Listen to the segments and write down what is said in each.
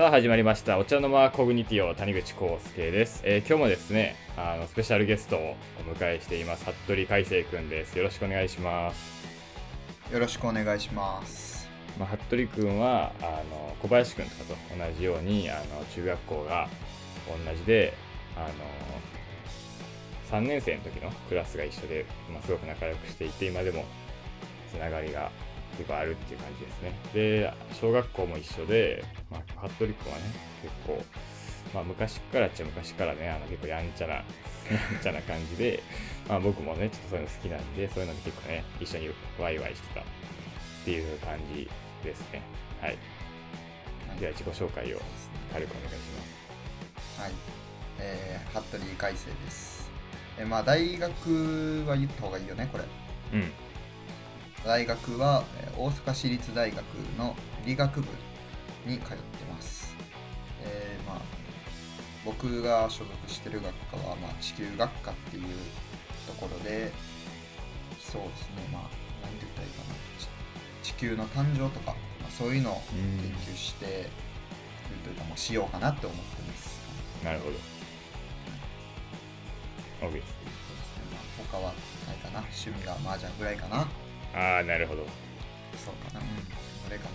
さあ始まりました。お茶の間コグニティオ谷口康介です、えー今日もですねあのスペシャルゲストをお迎えしています。服部海生くんです。よろしくお願いします、よろしくお願いします。まあ、服部くんはあの小林くんとかと同じようにあの中学校が同じであの3年生の時のクラスが一緒で、まあ、すごく仲良くしていて今でもつながりが結構あるっていう感じですねで小学校も一緒で、まあ、服部くんはね結構、まあ、昔からっちゃ昔からねあの結構やんちゃな やんちゃな感じで、まあ、僕もねちょっとそういうの好きなんでそういうので結構ね一緒にワイワイしてたっていう感じですねはいでは自己紹介を軽くお願いしますはい。えー、服部海生です。えーまあ、大学は言った方がいいよね、これ。うん大学は、えー大阪市立大学の理学部に通ってます。えーまあ、僕が所属してる学科は、まあ、地球学科っていうところで、そうですね、まあ、なんて言ったらいいかな。ち地球の誕生とか、まあ、そういうのを研究して、というかもうしようかなって思ってます。なるほど OK ですね、まあ、他はないかな趣味が麻雀ぐらいかなああなるほど。そうかな。うん。それかな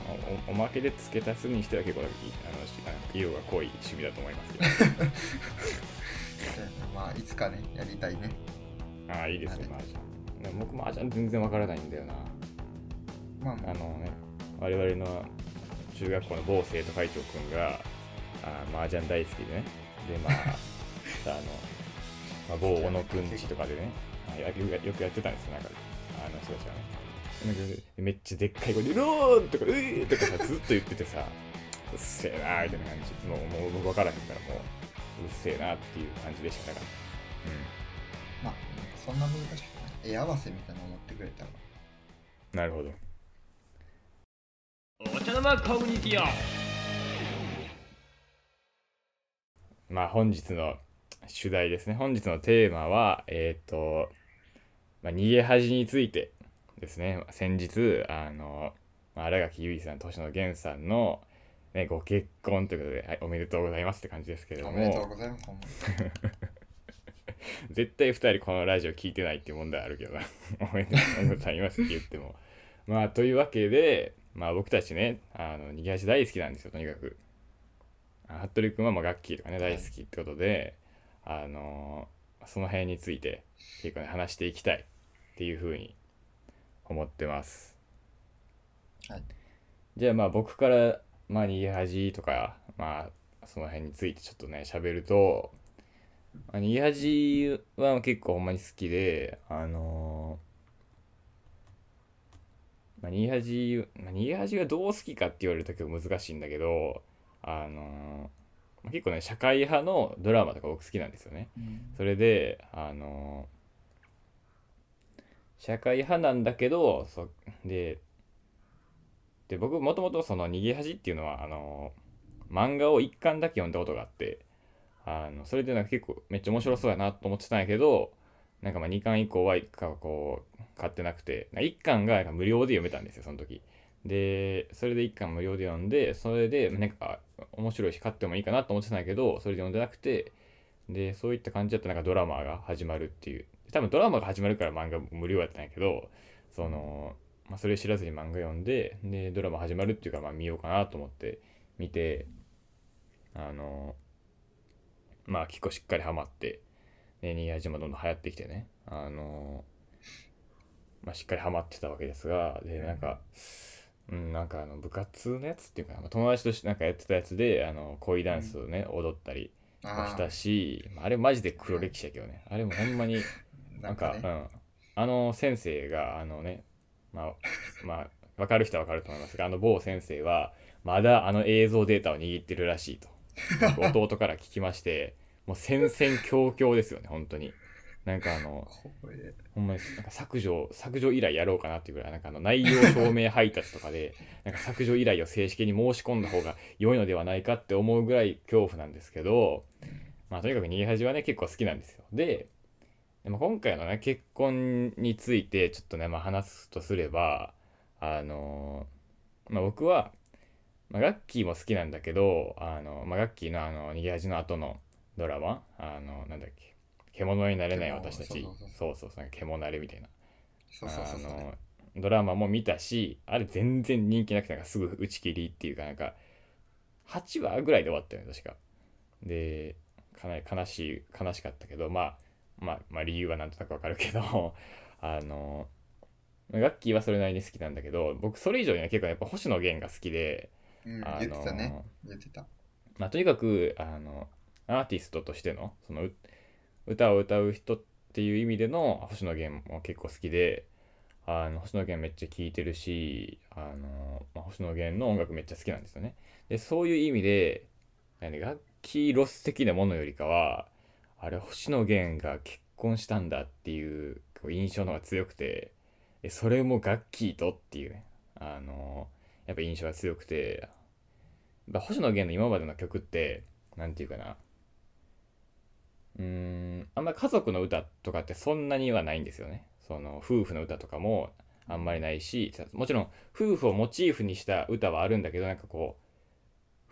おおまけで付け足すにしては結構あの色が濃い趣味だと思いますけど。でまあいつかねやりたいね。ああいいですねは麻雀。でも僕麻雀全然わからないんだよな。まあまあ。あのね我々の中学校の某生徒会長くんがあー麻雀大好きでね。でまあ あの、まあ、某小野くんちとかでねよくやってたんですよなんか。あの人たちはねなんかめっちゃでっかい声で「ローン!」とか「うー!」とかさずっと言っててさうっせえなーみたいな感じもうもう僕分からへんからもううっせえなっていう感じでしたからまあそんな難しくない絵合わせみたいなの持ってくれたらうんなるほどお茶の間コミュニティオまあ本日の主題ですね。本日のテーマは、えっ、と、まあ、逃げ恥についてですね。先日、あの、まあ、新垣結衣さん、星野源さんの、ね、ご結婚ということで、はい、おめでとうございますって感じですけれどおめでとうも、ございます 絶対2人このラジオ聞いてないっていう問題あるけどな。おめでとうございますって言っても。まあ、というわけで、まあ僕たちね、あの、逃げ恥大好きなんですよ、とにかく。あ服部君はまあガッキーとかね大好きってことで、あのーその辺について結構ね話していきたいっていうふうに思ってます。はい。じゃあまあ僕からまあ逃げ恥とかまあその辺についてちょっとね喋ると、まあ、逃げ恥は結構ほんまに好きであのーまあ、逃げ恥、まあ、逃げ恥がどう好きかって言われると結構難しいんだけどあのー結構ね社会派のドラマとか僕好きなんですよね。それであの社会派なんだけどそでで僕もともとその逃げ恥っていうのはあの漫画を一巻だけ読んだことがあってあのそれでなんか結構めっちゃ面白そうやなと思ってたんやけどなんかまあ2巻以降は一巻こう買ってなくて1巻が無料で読めたんですよその時。でそれで1巻無料で読んでそれでなんか面白いし買ってもいいかなと思ってたんやけどそれで読んでなくてでそういった感じだったらなんかドラマが始まるっていう多分ドラマが始まるから漫画無料やったんやけどその、まあ、それ知らずに漫画読んででドラマ始まるっていうからまあ見ようかなと思って見てあのまあ結構しっかりハマってで逃げ恥もどんどん流行ってきてねあのまあしっかりハマってたわけですがでなんかうん、なんかあの部活のやつっていうかなまあ友達としなんかやってたやつであの恋ダンスをね、踊ったりもあしたしあれマジで黒歴史やけどね。あれもほんまにあなんかね。うん、あの先生があのねまあまあ分かる人は分かると思いますがあの某先生はまだあの映像データを握ってるらしいと。弟から聞きまして もう戦々恐々ですよね本当に。なんかあのほんまになんか削除削除依頼やろうかなっていうぐらいなんかあの内容証明配達とかで なんか削除依頼を正式に申し込んだ方が良いのではないかって思うぐらい恐怖なんですけどまあとにかく逃げ恥はね結構好きなんですよ。ででも今回のね結婚についてちょっとねまあ話すとすればあのまあ僕はまあ、ガッキーも好きなんだけどあの、まあ、ガッキーのあの逃げ恥の後のドラマあのなんだっけ獣になれない私たち。獣そうそう。そう獣なれみたいな。そうそうあのドラマも見たしあれ全然人気なくてなんかすぐ打ち切りっていうかなんか8話ぐらいで終わったよね確か。でかなり悲しい悲しかったけどまあまあまあ理由はなんとなくわかるけど あのガッキーはそれなりに好きなんだけど僕それ以上には結構やっぱ星野源が好きでうん、あの言ねまあ、とにかくあのアーティストとしてのそのう歌を歌う人っていう意味での星野源も結構好きであの星野源めっちゃ聴いてるしあの、まあ、星野源の音楽めっちゃ好きなんですよね。でそういう意味で何楽器ロス的なものよりかはあれ星野源が結婚したんだっていう印象の方が強くてそれもガッキーとっていうね。あのやっぱ印象が強くてやっぱ星野源の今までの曲ってなんていうかな。うーんあんまり家族の歌とかってそんなにはないんですよね。その夫婦の歌とかもあんまりないしもちろん夫婦をモチーフにした歌はあるんだけどなんかこ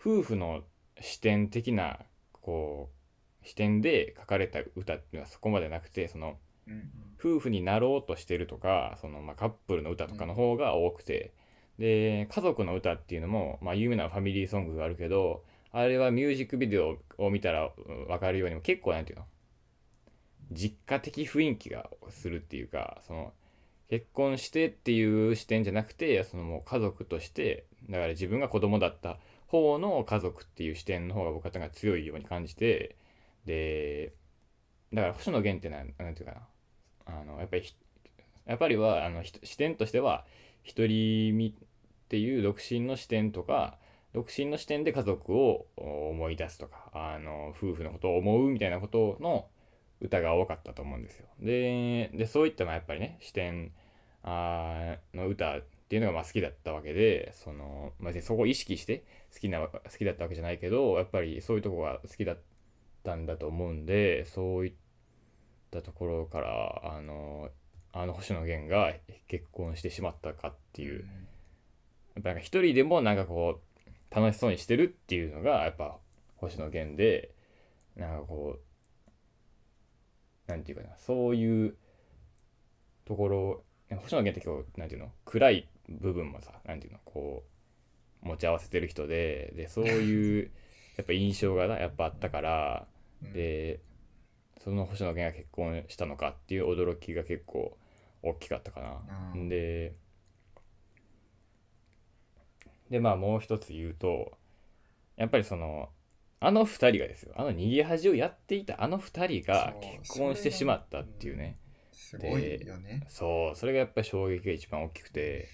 う夫婦の視点的なこう視点で書かれた歌っていうのはそこまでなくてそのうん夫婦になろうとしてるとかその、まあ、カップルの歌とかの方が多くて、で家族の歌っていうのも、まあ、有名なファミリーソングがあるけどあれはミュージックビデオを見たらうん分かるようにも結構なんていうの実家的雰囲気がするっていうかその結婚してっていう視点じゃなくてそのもう家族としてだから自分が子供だった方の家族っていう視点の方が僕は強いように感じてでだから星野源ってなんていうかなあのやっぱりひやっぱりはあの視点としては独り身っていう独身の視点とか独身の視点で家族を思い出すとかあの夫婦のことを思うみたいなことの歌が多かったと思うんですよ。でそういったまあやっぱりね視点あの歌っていうのがまあ好きだったわけでその、まあ、そこを意識して好きな好きだったわけじゃないけどやっぱりそういうとこが好きだったんだと思うんでそういったところからあのあの星野源が結婚してしまったかっていう。やっぱなんか一人でもなんかこう楽しそうにしてるっていうのがやっぱ星野源でなんかこうなんていうかなそういうところ星野源って今日なんていうの暗い部分もさなんていうのこう持ち合わせてる人ででそういう やっぱ印象がなやっぱあったからうんでその星野源が結婚したのかっていう驚きが結構大きかったかな。うんででまあもう一つ言うとやっぱりそのあの二人がですよ。あの逃げ恥をやっていたあの二人が結婚してしまったっていうね。すごいよね。そうそれがやっぱり衝撃が一番大きくて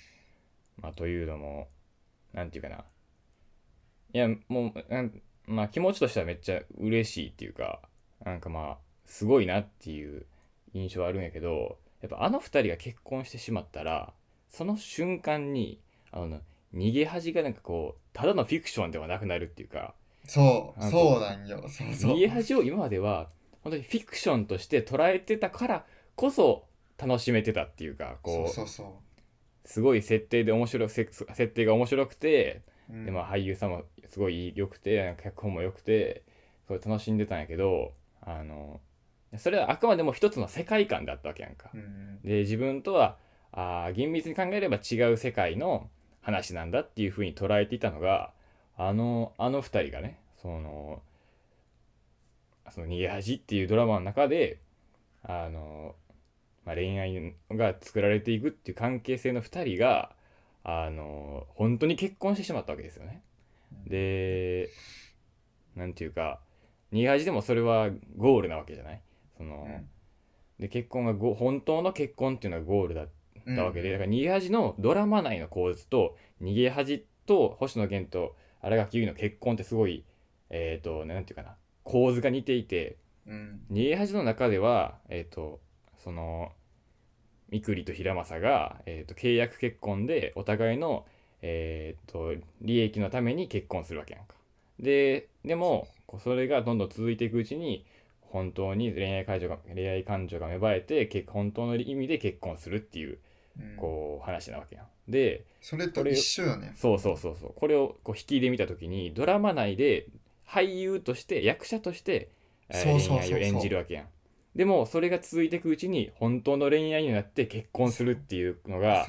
まあというのもなんていうかな。いやもうなんまあ気持ちとしてはめっちゃ嬉しいっていうかなんかまあすごいなっていう印象はあるんやけどやっぱあの二人が結婚してしまったらその瞬間にあの逃げ恥がなんかこうただのフィクションではなくなるっていうかそうあそうなんよ。そうそう。逃げ恥を今までは本当にフィクションとして捉えてたからこそ楽しめてたっていうかこうそうそうそすごい設定で面白くせ設定が面白くて、でまあ、俳優さんもすごい良くて脚本も良くてすごい楽しんでたんやけどあのそれはあくまでも一つの世界観だったわけやんか。うんで自分とはあー厳密に考えれば違う世界の話なんだっていうふうに捉えていたのがあのあの二人がねそのその逃げ恥っていうドラマの中であの、まあ、恋愛が作られていくっていう関係性の二人があの本当に結婚してしまったわけですよね。でなんていうか逃げ恥でもそれはゴールなわけじゃない？その、うん。で結婚がゴ本当の結婚っていうのがゴールだったわけで、うんだから逃げ恥のドラマ内の構図と逃げ恥と星野源と新垣結衣の結婚ってすごいえっ、となんていうかな構図が似ていてうん。逃げ恥の中ではえっ、とそのみくりと平正が、えー、と契約結婚でお互いの、えー、と利益のために結婚するわけやんか。ででもそれがどんどん続いていくうちに本当に恋愛感情が恋愛感情が芽生えて結本当の意味で結婚するっていううんこう話なわけやん。でそれと一緒よねそうそうそうそうこれをこう引きで見た時にドラマ内で俳優として役者として恋愛を演じるわけやん。でもそれが続いていくうちに本当の恋愛になって結婚するっていうのが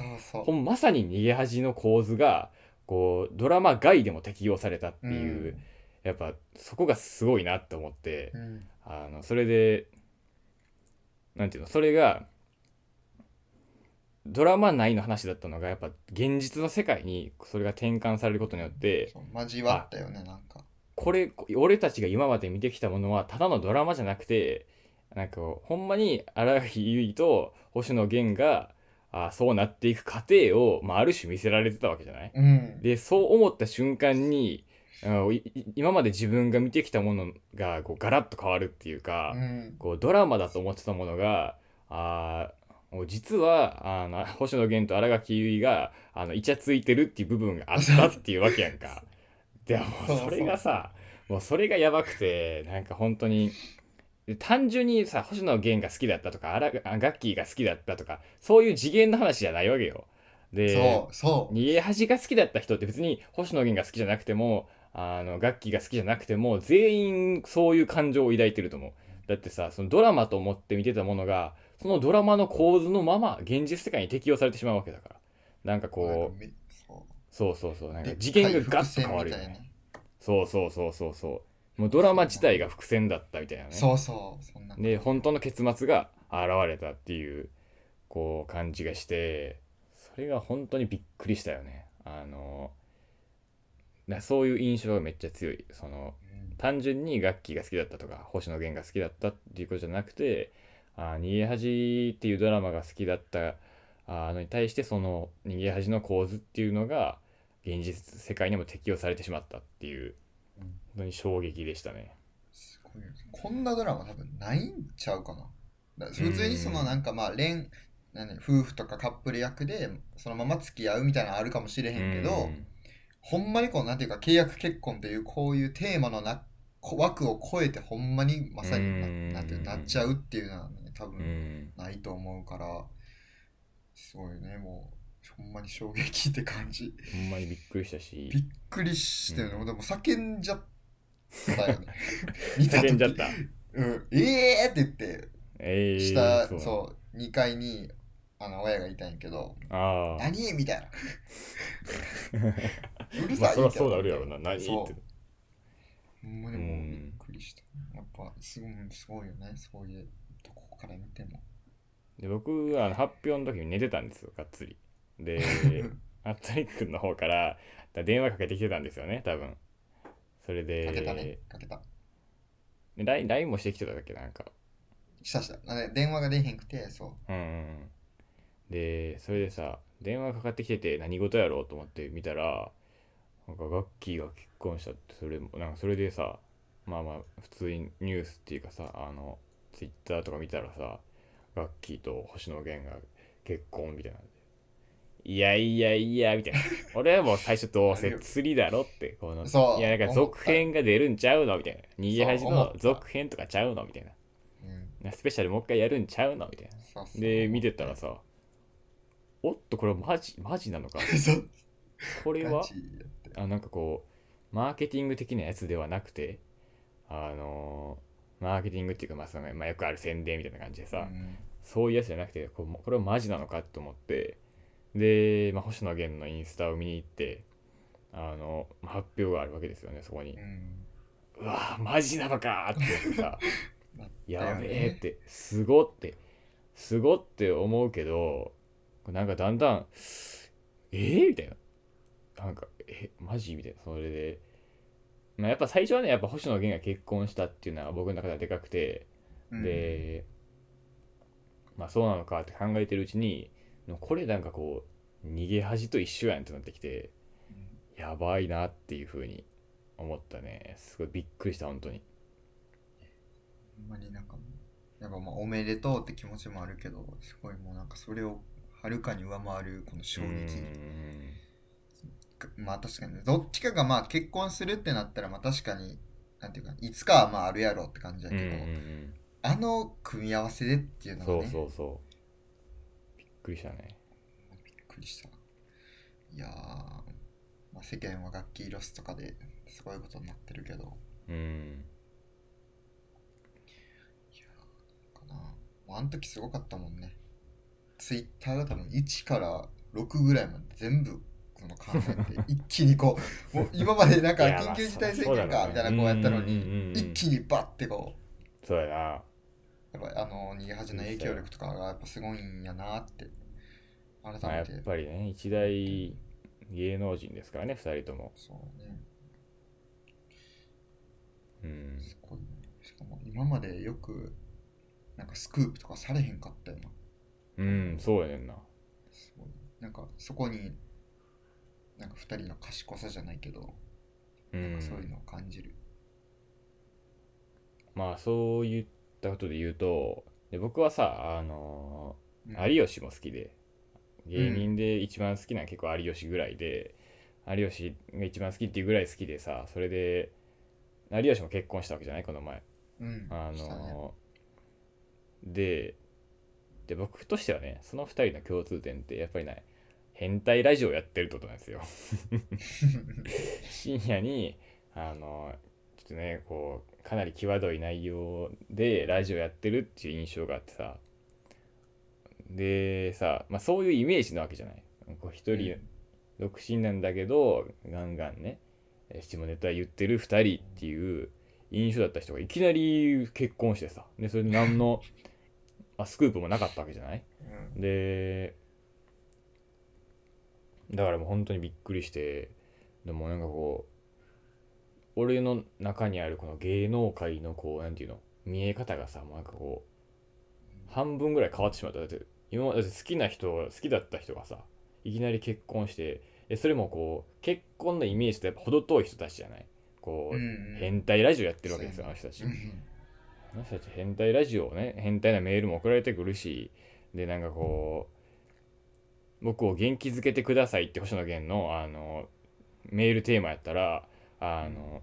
まさに逃げ恥の構図がこうドラマ外でも適用されたっていう、やっぱそこがすごいなって思ってう、ん。あのそれでなんていうのそれがドラマ内の話だったのがやっぱ現実の世界にそれが転換されることによって交わったよねなんか。これ俺たちが今まで見てきたものはただのドラマじゃなくてなんかほんまに新垣結衣と星野源があそうなっていく過程を、まあ、ある種見せられてたわけじゃない？うん。でそう思った瞬間に今まで自分が見てきたものがこうガラッと変わるっていうか、うん。こうドラマだと思ってたものがあーもう実はあの星野源と新垣結衣があのイチャついてるっていう部分があったっていうわけやんか。でもそれがさもうそれがやばくてなんか本当に単純にさ星野源が好きだったとかあらあガッキーが好きだったとかそういう次元の話じゃないわけよ。でそうそう。逃げ恥が好きだった人って別に星野源が好きじゃなくてもあの楽器が好きじゃなくても全員そういう感情を抱いてると思う。だってさそのドラマと思って見てたものがそのドラマの構図のまま現実世界に適用されてしまうわけだから。なんかこうそそうそうそうなんうか次元がガッと変わるよね。そうそうそうそうそうもうドラマ自体が伏線だったみたいなね。そうそうそんなで本当の結末が現れたっていうこう感じがしてそれが本当にびっくりしたよね。あのだそういう印象がめっちゃ強い。そのうん。単純に楽器が好きだったとか星野源が好きだったっていうことじゃなくて「あ逃げ恥」っていうドラマが好きだったあのに対してその逃げ恥の構図っていうのが現実世界にも適用されてしまったっていううん本当に衝撃でしたね。すごいよこんなドラマ多分ないんちゃうかな。だから普通にそのなんかまあ恋何夫婦とかカップル役でそのまま付き合うみたいなのあるかもしれへんけど、うん。ほんまにこうなんていうか契約結婚っていうこういうテーマのなこ枠を超えてほんまにまさになうん。なんていうなっちゃうっていうのはね多う分ん。ないと思うからすごいねもうほんまに衝撃って感じ。ほんまにびっくりしたし。びっくりしてるの、うん。でも叫んじゃったよね。叫んじゃった。うん、ええーって言って。えー、下、そう。そう2階にあの親がいたんやけど。ああ。何？みたいな。うるまあさいみたいな。そりゃそうなるやろな。何？って。ほんまにもびっくりした。やっぱすごいすごいよね、そういうとこから見ても。で僕はあの発表の時に寝てたんですよ、がっつり。で、あつりくんの方からだ電話かけてきてたんですよね、多分。それで、かけたね、かけた。で LINE LINE もしてきてただっけ、なんか。したした。あね電話が出へんくて、そうんうんうん。で、それでさ、電話かかってきてて何事やろうと思って見たら、なんかガッキーが結婚したって、それも、なんかそれでさ、まあまあ、普通にニュースっていうかさ、あの、ツイッターとか見たらさ、ガッキーと星野源が結婚みたいな。いやいやいや、みたいな。俺はもう最初どうせ釣りだろって、この、そういや、なんか続編が出るんちゃうの？みたいな。逃げ恥の続編とかちゃうの？みたいな。う。うん。スペシャルもう一回やるんちゃうの？みたいな。で見てたらさおっとこれマジマジなのか？これは？あなんかこうマーケティング的なやつではなくてあのーマーケティングっていうかまあその、まあ、よくある宣伝みたいな感じでさ、うんそういうやつじゃなくてこうこれはマジなのかと思ってで、まあ、星野源のインスタを見に行ってあの発表があるわけですよねそこに。うん。うわマジなのかって言 ってさやべえっ。てすごってすごって思うけどなんかだんだんえー、みたいな。なんかえマジみたいなそれで、まあ、やっぱ最初はねやっぱ星野源が結婚したっていうのは僕の中ではでかくて、うん、でまあそうなのかって考えてるうちにこれなんかこう逃げ恥と一緒やんってなってきてうん。やばいなっていう風に思ったね。すごいびっくりした本当に。ほんまになんかやっぱまあおめでとうって気持ちもあるけど、すごいもうなんかそれをはるかに上回るこの衝撃。うん。まあ確かにね。どっちかがまあ結婚するってなったらまあ確かになんていうかいつかはまああるやろって感じだけど、あの組み合わせでっていうのがそうねそうそう。びっくりしたね。りした。いやー、まあ、世間は楽器ロスとかですごいことになってるけど。うん。かな。もうあの時すごかったもんね。ツイッターが多分1から6ぐらいまで全部その考えて 一気にこうもう今までなんか緊急事態宣言かみたいなこうやったのに一気にバッてこう。そうやなやっぱあの逃げ恥の影響力とかがやっぱすごいんやなって改まあ、やめってぱりね一大芸能人ですからね2人とも。そうね。うん。すごいね。しかも今までよくなんかスクープとかされへんかったよな。うんそうやねんな。すごい。なんかそこになんか2人の賢さじゃないけど、うんそういうのを感じる。まあそういったことで言うとで僕はさあのうん。ー有吉も好きで芸人で一番好きなのは結構有吉ぐらいで、有吉が一番好きっていうぐらい好きでさそれで有吉も結婚したわけじゃないこの前。うん。あしたね。のーでで僕としてはねその2人の共通点ってやっぱりね変態ラジオやってるってことなんですよ。深夜にあのちょっとねこうかなり際どい内容でラジオやってるっていう印象があってさ。でさ、まあ、そういうイメージなわけじゃない。こう一人独身なんだけどガンガンね下ネタ言ってる2人っていう印象だった人がいきなり結婚してさ。でそれで何の あスクープもなかったわけじゃない？うん。でだからもう本当にびっくりしてでもなんかこう俺の中にあるこの芸能界のこうなんていうの？見え方がさもうなんかこう半分ぐらい変わってしまった。だって今まで好きな人好きだった人がさいきなり結婚してでそれもこう結婚のイメージとやっぱ程遠い人たちじゃない？こう、うん変態ラジオやってるわけですよあの人たち。うん。あの人たち変態ラジオをね変態なメールも送られてくるしでなんかこう僕を元気づけてくださいって星野源のあのメールテーマやったらあの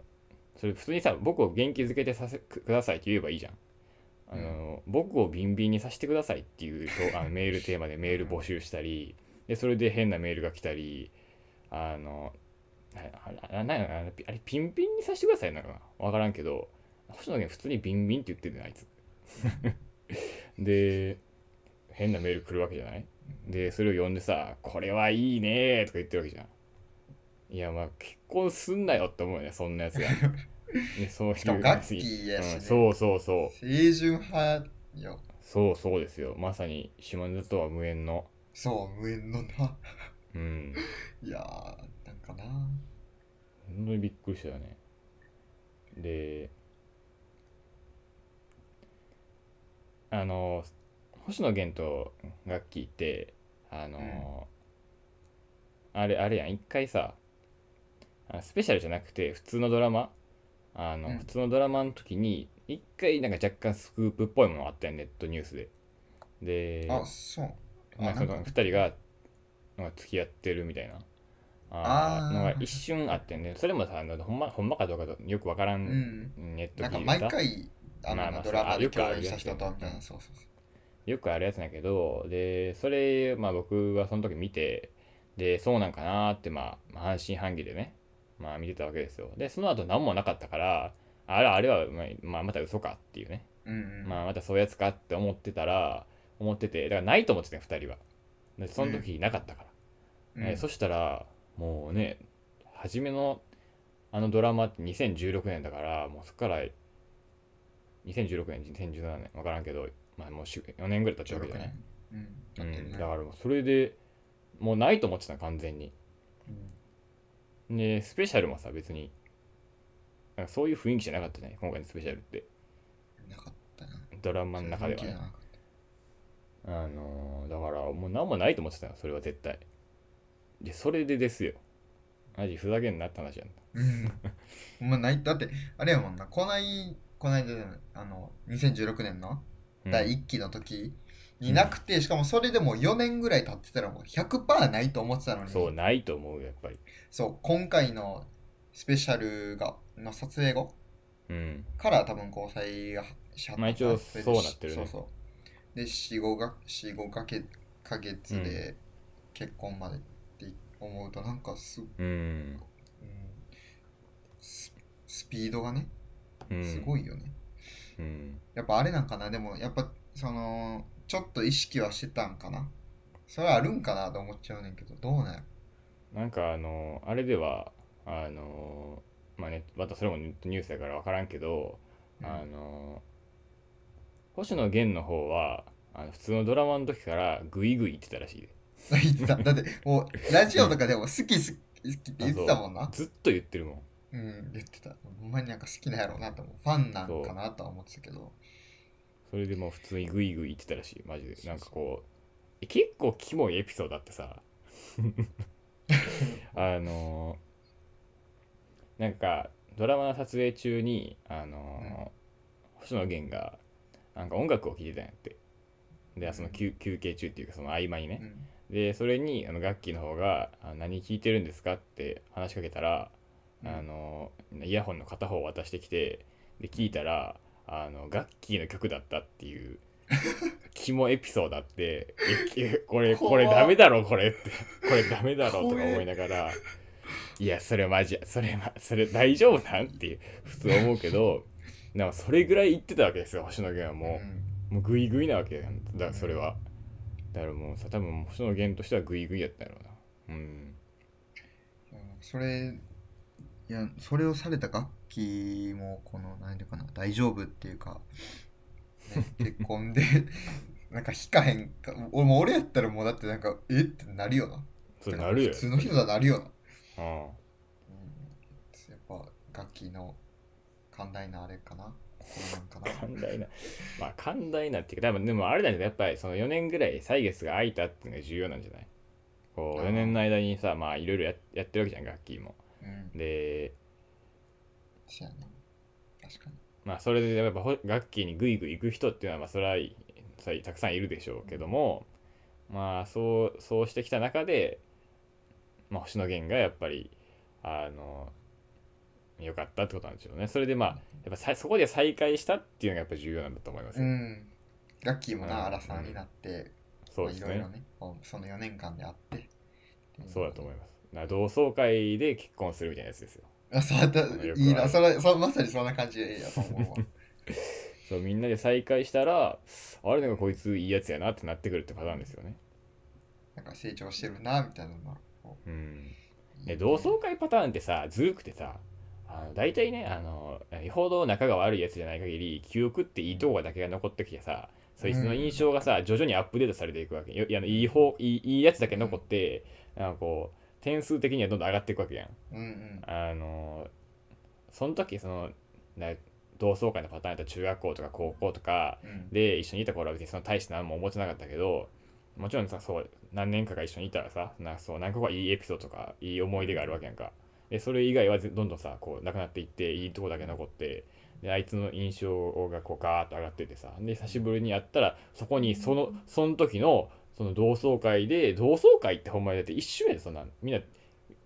それ普通にさ僕を元気づけてさせくださいって言えばいいじゃん。あの、僕をビンビンにさせてくださいっていう とあのメールテーマでメール募集したりでそれで変なメールが来たりあのあれあれピンピンにさせてくださいなんかな？分からんけど星野源普通にビンビンって言ってるねあいつ。で変なメール来るわけじゃない？でそれを読んでさ「これはいいね」とか言ってるわけじゃんいやまあ結婚すんなよって思うよねそんなやつが、ね、そういうしかもガッキーやしね。うん、そうそうそう。清純派よ。そうそうですよ。まさに島根とは無縁の。そう無縁のな。うん。いやーなんかな。本当にびっくりしたよね。であの星野源とガッキーってあの、あれあれやん。一回さあスペシャルじゃなくて普通のドラマ？あの、うん。普通のドラマの時に一回なんか若干スクープっぽいものがあったよネットニュースで。であそう。まあ、そのあなんか。2人がなんか付き合ってるみたいな。あのが一瞬あってね。それもさあのほんまほんまかどうかとよくわからうん。んネットなんか毎回あの、まあまあドラマで共演した人とみたいうんなそうそうそよくあるやつなんやけどでそれまあ僕はその時見てでそうなんかなーってまあまあ半信半疑でねまあ見てたわけですよ。でその後何もなかったからあれあれはまあまた嘘かっていうね。ううんうん。まあまたそういうやつかって思ってたら思っててだからないと思ってたよ2人は。でその時なかったから、うん。えーそしたらもうね初めのあのドラマって2016年だからもうそこから2016年2017年分からんけど、まあ、もう4年ぐらい経ってるわけ16じゃない。年、うん。だからもうそれでもうないと思ってた完全に。うんでスペシャルもさ別に。なんかそういう雰囲気じゃなかったね今回のスペシャルって。なかったな。ドラマの中ではね。あのーだからもう何もないと思ってたよそれは絶対。でそれでですよ。マジふざけんなって話やん。たうん。まないだってあれやもんな。こないこないだあの2016年の？うん。第1期の時？になくて、しかもそれでも4年ぐらい経ってたらもう100%ないと思ってたのに。そうないと思うよやっぱり。そう今回のスペシャルがの撮影後うん。から多分交際がしはまあ一応それでそうなってるね。そうそう。で45が45かけヶ月で結婚までって思うとなんかす、うん。うん。ススピードがねうん。すごいよね、うん。やっぱあれなんかな？でもやっぱそのちょっと意識はしてたんかな。それはあるんかなと思っちゃうねんけど。どうなんやなんかあのあれではあのまあねまたそれもネットニュースだから分からんけど、うん。あの星野源の方はあの普通のドラマの時からグイグイ言ってたらしいで。言ってた。だってもうラジオとかでも好き好き好きって言ってたもんな。ずっと言ってるもん。うん言ってた。ほんまになんか好きなんやろうなと思う。ファンなんかなとは思ってたけどそれでもう普通にグイグイ言ってたらしい。マジで。なんかこうえ結構キモいエピソードあってさ。あのなんかドラマの撮影中にあの、星野源がなんか音楽を聴いてたんやって。でその休休憩中っていうかその合間にね、うん。でそれにあのガッキーの方が「あ何聴いてるんですか?」って話しかけたら、うん。あのイヤホンの片方を渡してきてで聞いたらあのガッキーの曲だったっていう キモエピソードあってええこれこれダメだろこれって。これダメだろとか思いながらいやそれマジそれまそれ大丈夫なん？っていう普通思うけどなんかそれぐらい言ってたわけですよ星野源はもう。うん。もうグイグイなわけだからそれは、だからもうさ多分星野源としてはグイグイやったんやろうな。うん。それいやそれをされた楽器もこの何ていうかな大丈夫っていうか、ね、結婚でなんか引かへんか。俺やったらもうだってなんかえ？ってなるよな。それなるよ。普通の人だなるよな、うんうん、やっぱ楽器の寛大なあれかな。心なんかな。寛大な。まあ寛大なっていうか多分でもあれなんじゃない？やっぱりその4年ぐらい歳月が空いたっていうのが重要なんじゃない？こうあー4年の間にさまあいろいろややってるわけじゃん楽器もうん。でそうやな。確かに。まあそれでやっぱほ楽器にグイグイ行く人っていうのはまあそれはさたくさんいるでしょうけどもまあそうそうしてきた中で、まあ、星野源がやっぱりあの良かったってことなんでしょうね。それでまあやっぱさそこで再会したっていうのがやっぱ重要なんだと思いますよ、うん。ラッキーもうん。な荒さんになってそうですね。まあいろいろねその4年間であって。そうだと思いますだから同窓会で結婚するみたいなやつですよ。あそうだいいな。それそまさにそんな感じやと思うわ。そうみんなで再会したらあれなんかこいついいやつやなってなってくるってパターンですよね。なんか成長してるなみたいなのう。ん。同窓会パターンってさずるくてさあの大体ねあのよほど仲が悪いやつじゃない限り記憶っていいとこだけが残ってきてさそいつの印象がさ徐々にアップデートされていくわけ。よいやいい方いいいいやつだけ残ってなんかこう点数的にはどんどん上がっていくわけやん。うんうん。あのその時そのな同窓会のパターンだと中学校とか高校とかうん。で一緒にいた頃は別にその大して何も思ってなかったけどもちろんさそう何年かが一緒にいたらさなんかそう何個かいいエピソードとかいい思い出があるわけやんか。でそれ以外はぜどんどんさこうなくなっていっていいとこだけ残ってであいつの印象がこうガーッと上がっててさで久しぶりに会ったらそこにそのその時のその同窓会で同窓会ってほんまにだって一瞬やでそんなんみんな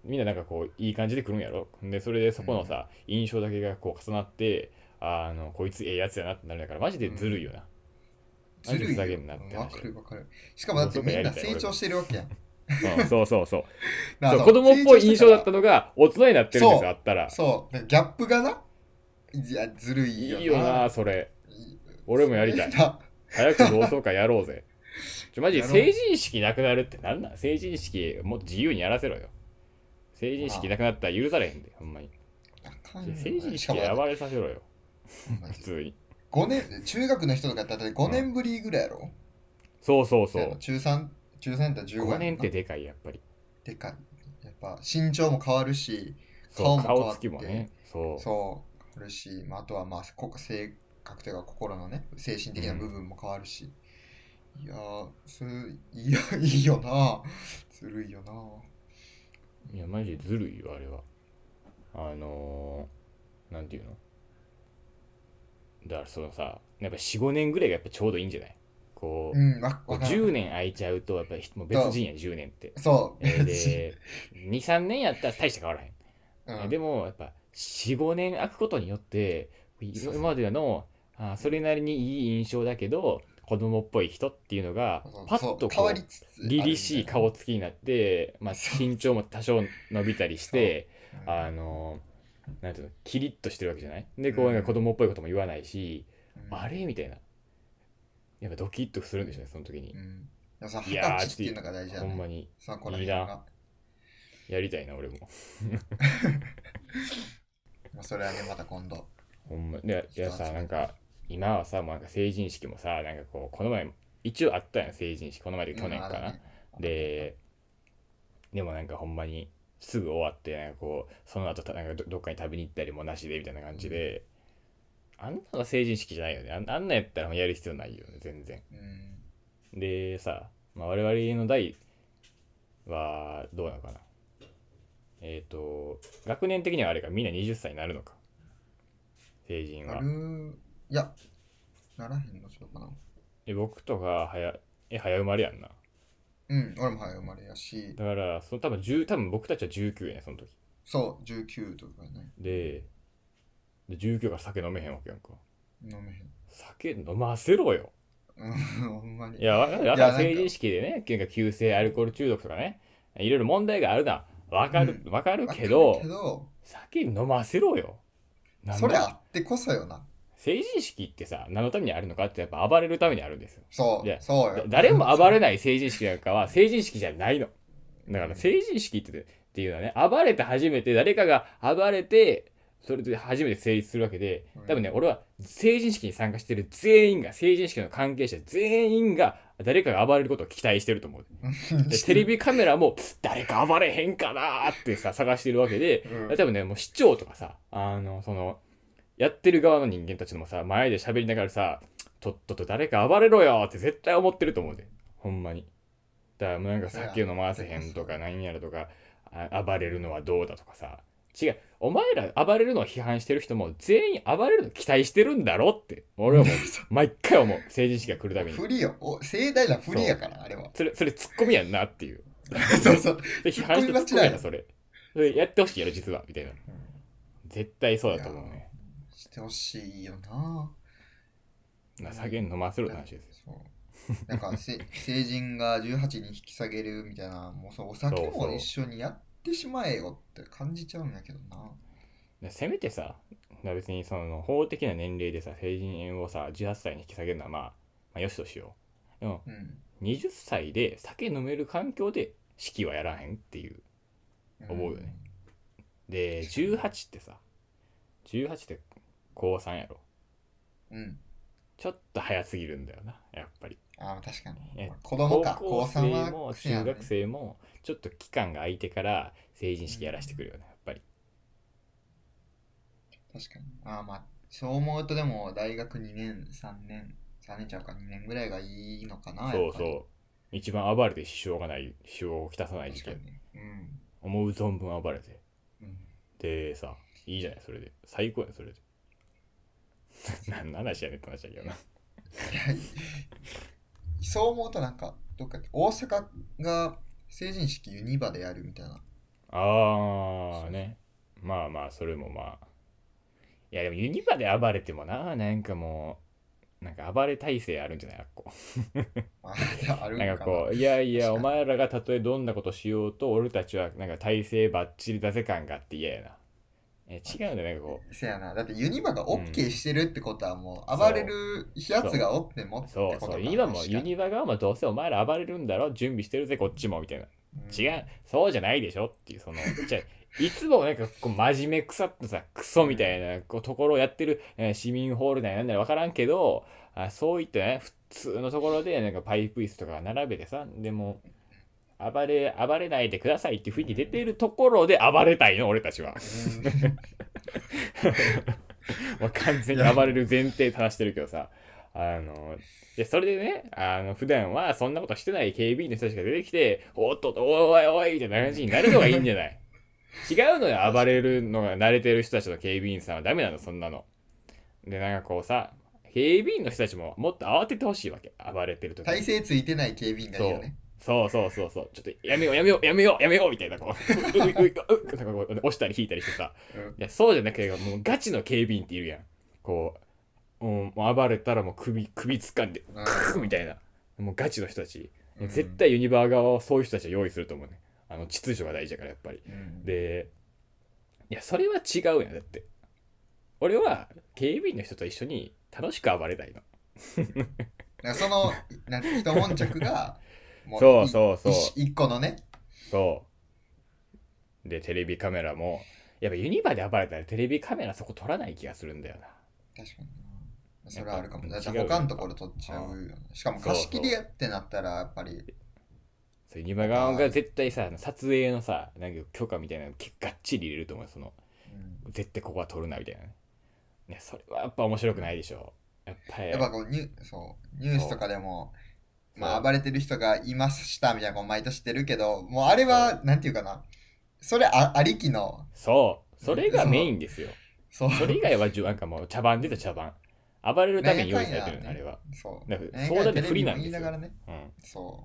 みんななんかこういい感じで来るんやろ。でそれでそこのさ、印象だけがこう重なってあのこいつええやつやなってなるんだからマジでずるいよな、ずるいよなって話わかるわかる。しかもだってみんな成長してるわけやん。うん、そうそうそう。なそう子供っぽい印象だったののが大人になってるんですよあったら。そう。ギャップがないやずるいよいいよなそれ。俺もやりたい。な。早く同窓会やろうぜちょマジ成人式なくなるってなんなん？成人式もっと自由にやらせろよ。成人式なくなったら許されへんでほんまに。成人式暴れさせろよ。普通に。5年中学の人とかやったら5年ぶりぐらいやろ、そうそうそう。中3中3やったら15やもんな。5年ってでかいやっぱり。でかい。やっぱ身長も変わるし顔も変わって。顔つきもね。そう。そう変わるし、まあ、あとはまあこ性格というか心のね精神的な部分も変わるし、いやーそれいやいいよな。ずるいよな。いやマジでずるいよあれは。あのー、なんていうの？だからそのさやっぱ45年ぐらいがやっぱちょうどいいんじゃない？こう,、うんわこうわかる。10年空いちゃうとやっぱりもう別人や10年って、そう、えーで23年やったら大して変わらへん、うん、でもやっぱ45年空くことによって今までのあそれなりにいい印象だけど子供っぽい人っていうのがパッとこう凛々しい顔つきになって、まあ、身長も多少伸びたりしてう。んあのなんていうのキリッとしてるわけじゃない？でこう子供っぽいことも言わないし、うん。あれ？みたいな。やっぱドキッとするんでしょうねその時に。いやー二十歳っていうのが大事だね。ほんまに。いいな。やりたいな俺も。まあそれはねまた今度。ほんま。でいやさなんか今はさもうなんか成人式もさなんかこうこの前一応あったやん成人式。この前で去年かな、ね。ででもなんかほんまにすぐ終わってなんかこうその後たなんかどどっかに食べに行ったりもなしでみたいな感じで、あんなのが成人式じゃないよね。あんあんなんやったらもうやる必要ないよね全然。うん。でさ、まあ、我々の代はどうなのかな。えっ、と学年的にはあれかみんな20歳になるのか。成人はいやならへんのちゃうかな。で僕とか早え早生まれやんな。うん俺も早生まれやし。だからその多分10多分僕たちは19やねその時。そう19とかね。でで19から酒飲めへんわけやんか。飲めへん。酒飲ませろよ。うんほんまに。いやわかるわい。やなんか。かる成人式でねなんか急性アルコール中毒とかね。いろいろ問題があるな。わかるうわかるわかるけど。けど酒飲ませろよ。それあってこそよな成人式ってさ何のためにあるのかってやっぱ暴れるためにあるんですよ。そういやそうよ。だ誰も暴れない成人式なんかは成人式じゃないの。だから成人式ってっていうのはね暴れて初めて誰かが暴れてそれで初めて成立するわけで多分ね俺は成人式に参加してる全員が成人式の関係者全員が誰かが暴れることを期待してると思う。でテレビカメラも誰か暴れへんかなーってさ探してるわけで。うん。多分ねもう市長とかさあのそのやってる側の人間たちもさ前で喋りながらさとっとと誰か暴れろよって絶対思ってると思うでほんまに。だからもうなんか酒飲ませへんとか何やらとかあ暴れるのはどうだとかさ。違う。お前ら暴れるのを批判してる人も全員暴れるの期待してるんだろって俺はも う。毎回思う。成人式が来るたびに。不利よ。お盛大な不利やからあれは。それそれツッコミやんなっていう。そうそう。で批判してツッコミやなそれ。それやってほしいやろ実は。みたいな。絶対そうだと思うね。してほしいよな。な酒飲ませるって話ですよ。そう。なんかせ 成人が18に引き下げるみたいなもうそうお酒も一緒にやってしまえよって感じちゃうんやけどな。でせめてさ別にその法的な年齢でさ成人をさ18歳に引き下げるのはまあ、まあ、よしとしよう。でもうん。20歳で酒飲める環境で式はやらへんっていう思うよね。で18ってさ18って高3やろ。うん。ちょっと早すぎるんだよなやっぱり。あー確かえに子供か。高校高3生もは癖やね。中学生もちょっと期間が空いてから成人式やらしてくるよねやっぱり。確かに。ああまあそう思うとでも大学2年3年3年ちゃうか2年ぐらいがいいのかなそうそう。一番暴れて支障がない支障をきたさない時期ねうん。思う存分暴れて。うん。でさいいじゃないそれで。最高やねそれで 何の話やねんって話だけどな。そう思うとなんかどっか大阪が成人式ユニバでやるみたいな。あーね。まあまあそれもまあ。いやでもユニバで暴れてもななんかもうなんか暴れ体制あるんじゃないあっこ。ああるんかな。んかこういやいやお前らがたとえどんなことしようと俺たちはなんか体制ばっちりだぜ感があって嫌やなえ違うんだよなんかこせやな。だってユニバが OK してるってことはもううん暴れるやつがおってもってうそうことかそう。ユニバもユニバ側もどうせお前ら暴れるんだろ準備してるぜこっちもみたいな。うん。違う。そうじゃないでしょっていうそのじゃあいつもなんかこう真面目腐ったさクソみたいなこうところをやってる、えー市民ホール内なんだら分からんけどあそういったね普通のところでなんかパイプ椅子とか並べてさでも暴れ暴れないでくださいっていう雰囲気出てるところで暴れたいの俺たちは。うん。もう完全に暴れる前提で話してるけどさ。あのでそれでねあの普段はそんなことしてない警備員の人たちが出てきておっとっとおいおいおいみたいな感じになるのがいいんじゃない？違うのよ暴れるのが慣れてる人たちの警備員さんはダメなのそんなの。でなんかこうさ警備員の人たちももっと慌ててほしいわけ暴れてる時体勢ついてない警備員がいいよねそうそうそうそう。ちょっとやめようやめようやめようやめようみたいなこう。ううううう押したり引いたりしてさいやそうじゃなくてもうガチの警備員っているやんこううんもう暴れたらもう首首掴んでクーみたいなもうガチの人たち、う絶対ユニバー側はそういう人たちを用意すると思うねあの秩序が大事だからやっぱりでいやそれは違うやんだって俺は警備員の人と一緒に楽しく暴れたいのそのなんて一悶着がそうそうそう。一一個のね。そう。でテレビカメラもやっぱユニバーで暴れたらテレビカメラそこ撮らない気がするんだよな。確かにな。それはあるかも。だやって他のところ取っちゃうよね。しかも貸し切りやってなったらやっぱり。そうユニバー側が絶対さ撮影のさなんか許可みたいなのがっちり入れると思うよその。うん。絶対ここは撮るなみたいなね。それはやっぱ面白くないでしょ。やっぱり。やっぱこうニュそう。ニュースとかでもまあ暴れてる人がいましたみたいなこう毎年してるけどもうあれはなんていうかな。それあありきの。そう。それがメインですよ。そう。それ以外はなんかもう茶番出た茶番。暴れるために用意されてるの、ねあれは。そう。だからそうだって不利なんですよ。ね。うん。そ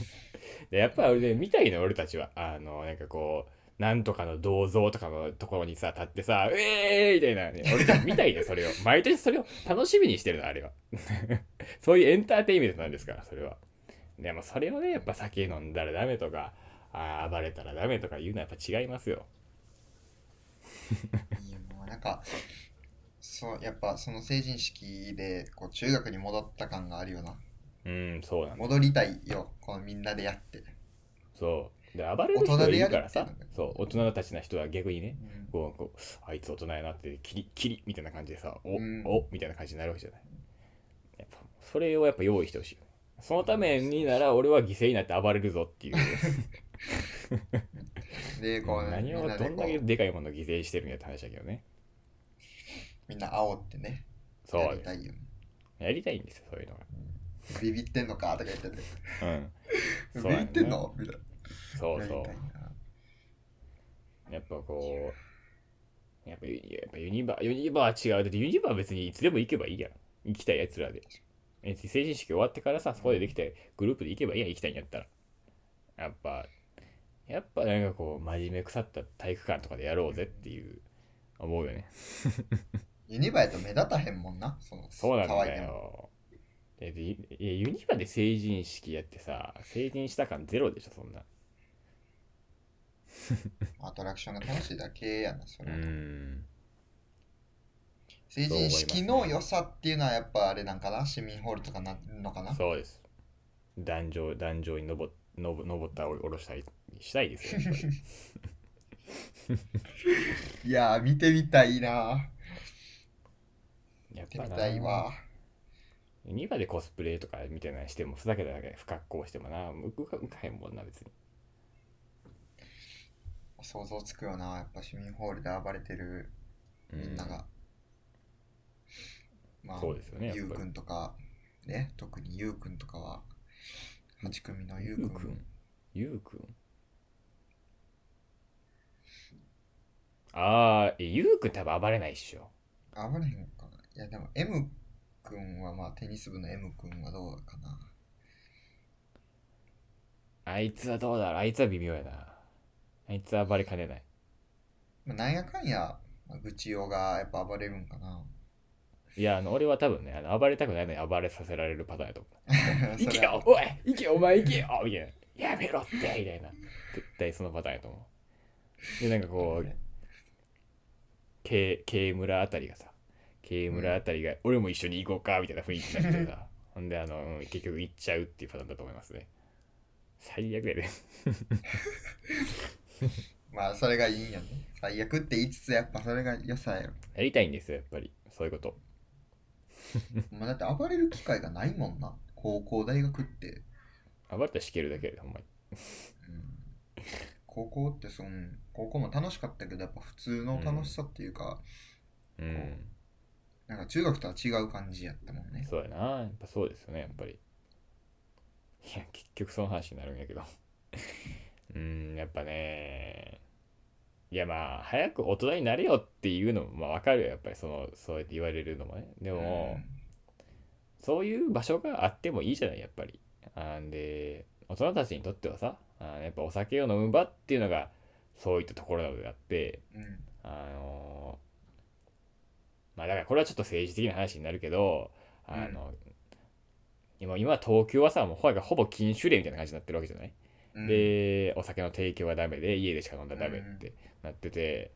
でやっぱり俺ね見たいの俺たちは。あのなんかこうなんとかの銅像とかのところにさ立ってさ「うえー!」みたいな。ね俺たち見たいねそれを。毎年それを楽しみにしてるのあれは。そういうエンターテインメントなんですからそれは。でもそれをねやっぱ酒飲んだらダメとかあー暴れたらダメとか言うのはやっぱ違いますよ。う いやもうなんかそうやっぱその成人式でこう中学に戻った感があるよな。うんそうなんだ戻りたいよこのみんなでやって、そうで暴れる人がいるからさ大人でやるっていうそう大人たちな人は逆にねうんこうこうあいつ大人やなってキリキリみたいな感じでさお、うん。おみたいな感じになるわけじゃない。やっぱそれをやっぱ用意してほしいそのためになら俺は犠牲になって暴れるぞっていう。でこう、何をどんだけう。でかいものを犠牲してるんやって話だけどね。みんな煽ってね。そう。やりたいよね。やりたいんですよそういうのビビってんのかとか言っててがうん。ビビってんのみたいなそうそう。やっぱこうやっぱやっぱユニバユニバーは違う。だってユニバーは別にいつでも行けばいいやん。行きたいやつらで。え成人式終わってからさそこでできてグループで行けばいいやん行きたいんやったら。やっぱやっぱなんかこう真面目腐った体育館とかでやろうぜっていう思うよね。ユニバやと目立たへんもんな。そのそうなんだよ。ででいやユニバで成人式やってさ成人した感ゼロでしょそんなアトラクションが楽しいだけやなそうれは、ん。成人式の良さっていうのはやっぱあれなんかな市民ホールとかなるのかな？そうです。壇上壇上に登登登ったり下ろしたりしたいですよ いやー見てみたいな。やっ見てみぱなたいわ。ユニバでコスプレとかみたいなのしてもふざけただけで不格好してもな。向くか向かへんもんな別に想像つくよな。やっぱ市民ホールで暴れてるみんなが、まあそうですよねゆうくんとかね特にゆうくんとかは8組のゆうくんゆうくんああゆうくん多分暴れないっしょ。暴れへんかな。いやでも M くんはまあテニス部の M くんはどうかな。あいつはどうだろう。あいつは微妙やなあいつは暴れかねない。まあ、なんやかんや、まあ、愚痴用がやっぱ暴れるんかな。いやあの俺は多分ねあの暴れたくないのに暴れさせられるパターンやと思う。行けよおい行けよお前行けよみたいな。やめろってみたいな。絶対そのパターンやと思う。でなんかこう K, K 村あたりがさ K 村あたりが、俺も一緒に行こうかみたいな雰囲気になってさ。ほんであの、うん結局行っちゃうっていうパターンだと思いますね。最悪やで まあそれがいいんやね。最悪って言いつつやっぱそれが良さやろやりたいんですよやっぱり。そういうこと。まあだって暴れる機会がないもんな。高校大学って、暴れたらしけるだけでほんまに。うん、高校ってその高校も楽しかったけどやっぱ普通の楽しさっていうか、うん。なんか中学とは違う感じやったもんね。そうやな。やっぱそうですよねやっぱり。いや結局その話になるんやけどうんやっぱねいやまあ早く大人になれよっていうのもまあわかるよやっぱりそのそうやって言われるのもね。でも、そういう場所があってもいいじゃないやっぱり。あんで大人たちにとってはさあやっぱお酒を飲む場っていうのがそういったところなのであってうん、うんあのまだからこれはちょっと政治的な話になるけどあの、今今東京はさもうほぼ禁酒令みたいな感じになってるわけじゃない、うん、でお酒の提供はダメで家でしか飲んだらダメってなってて、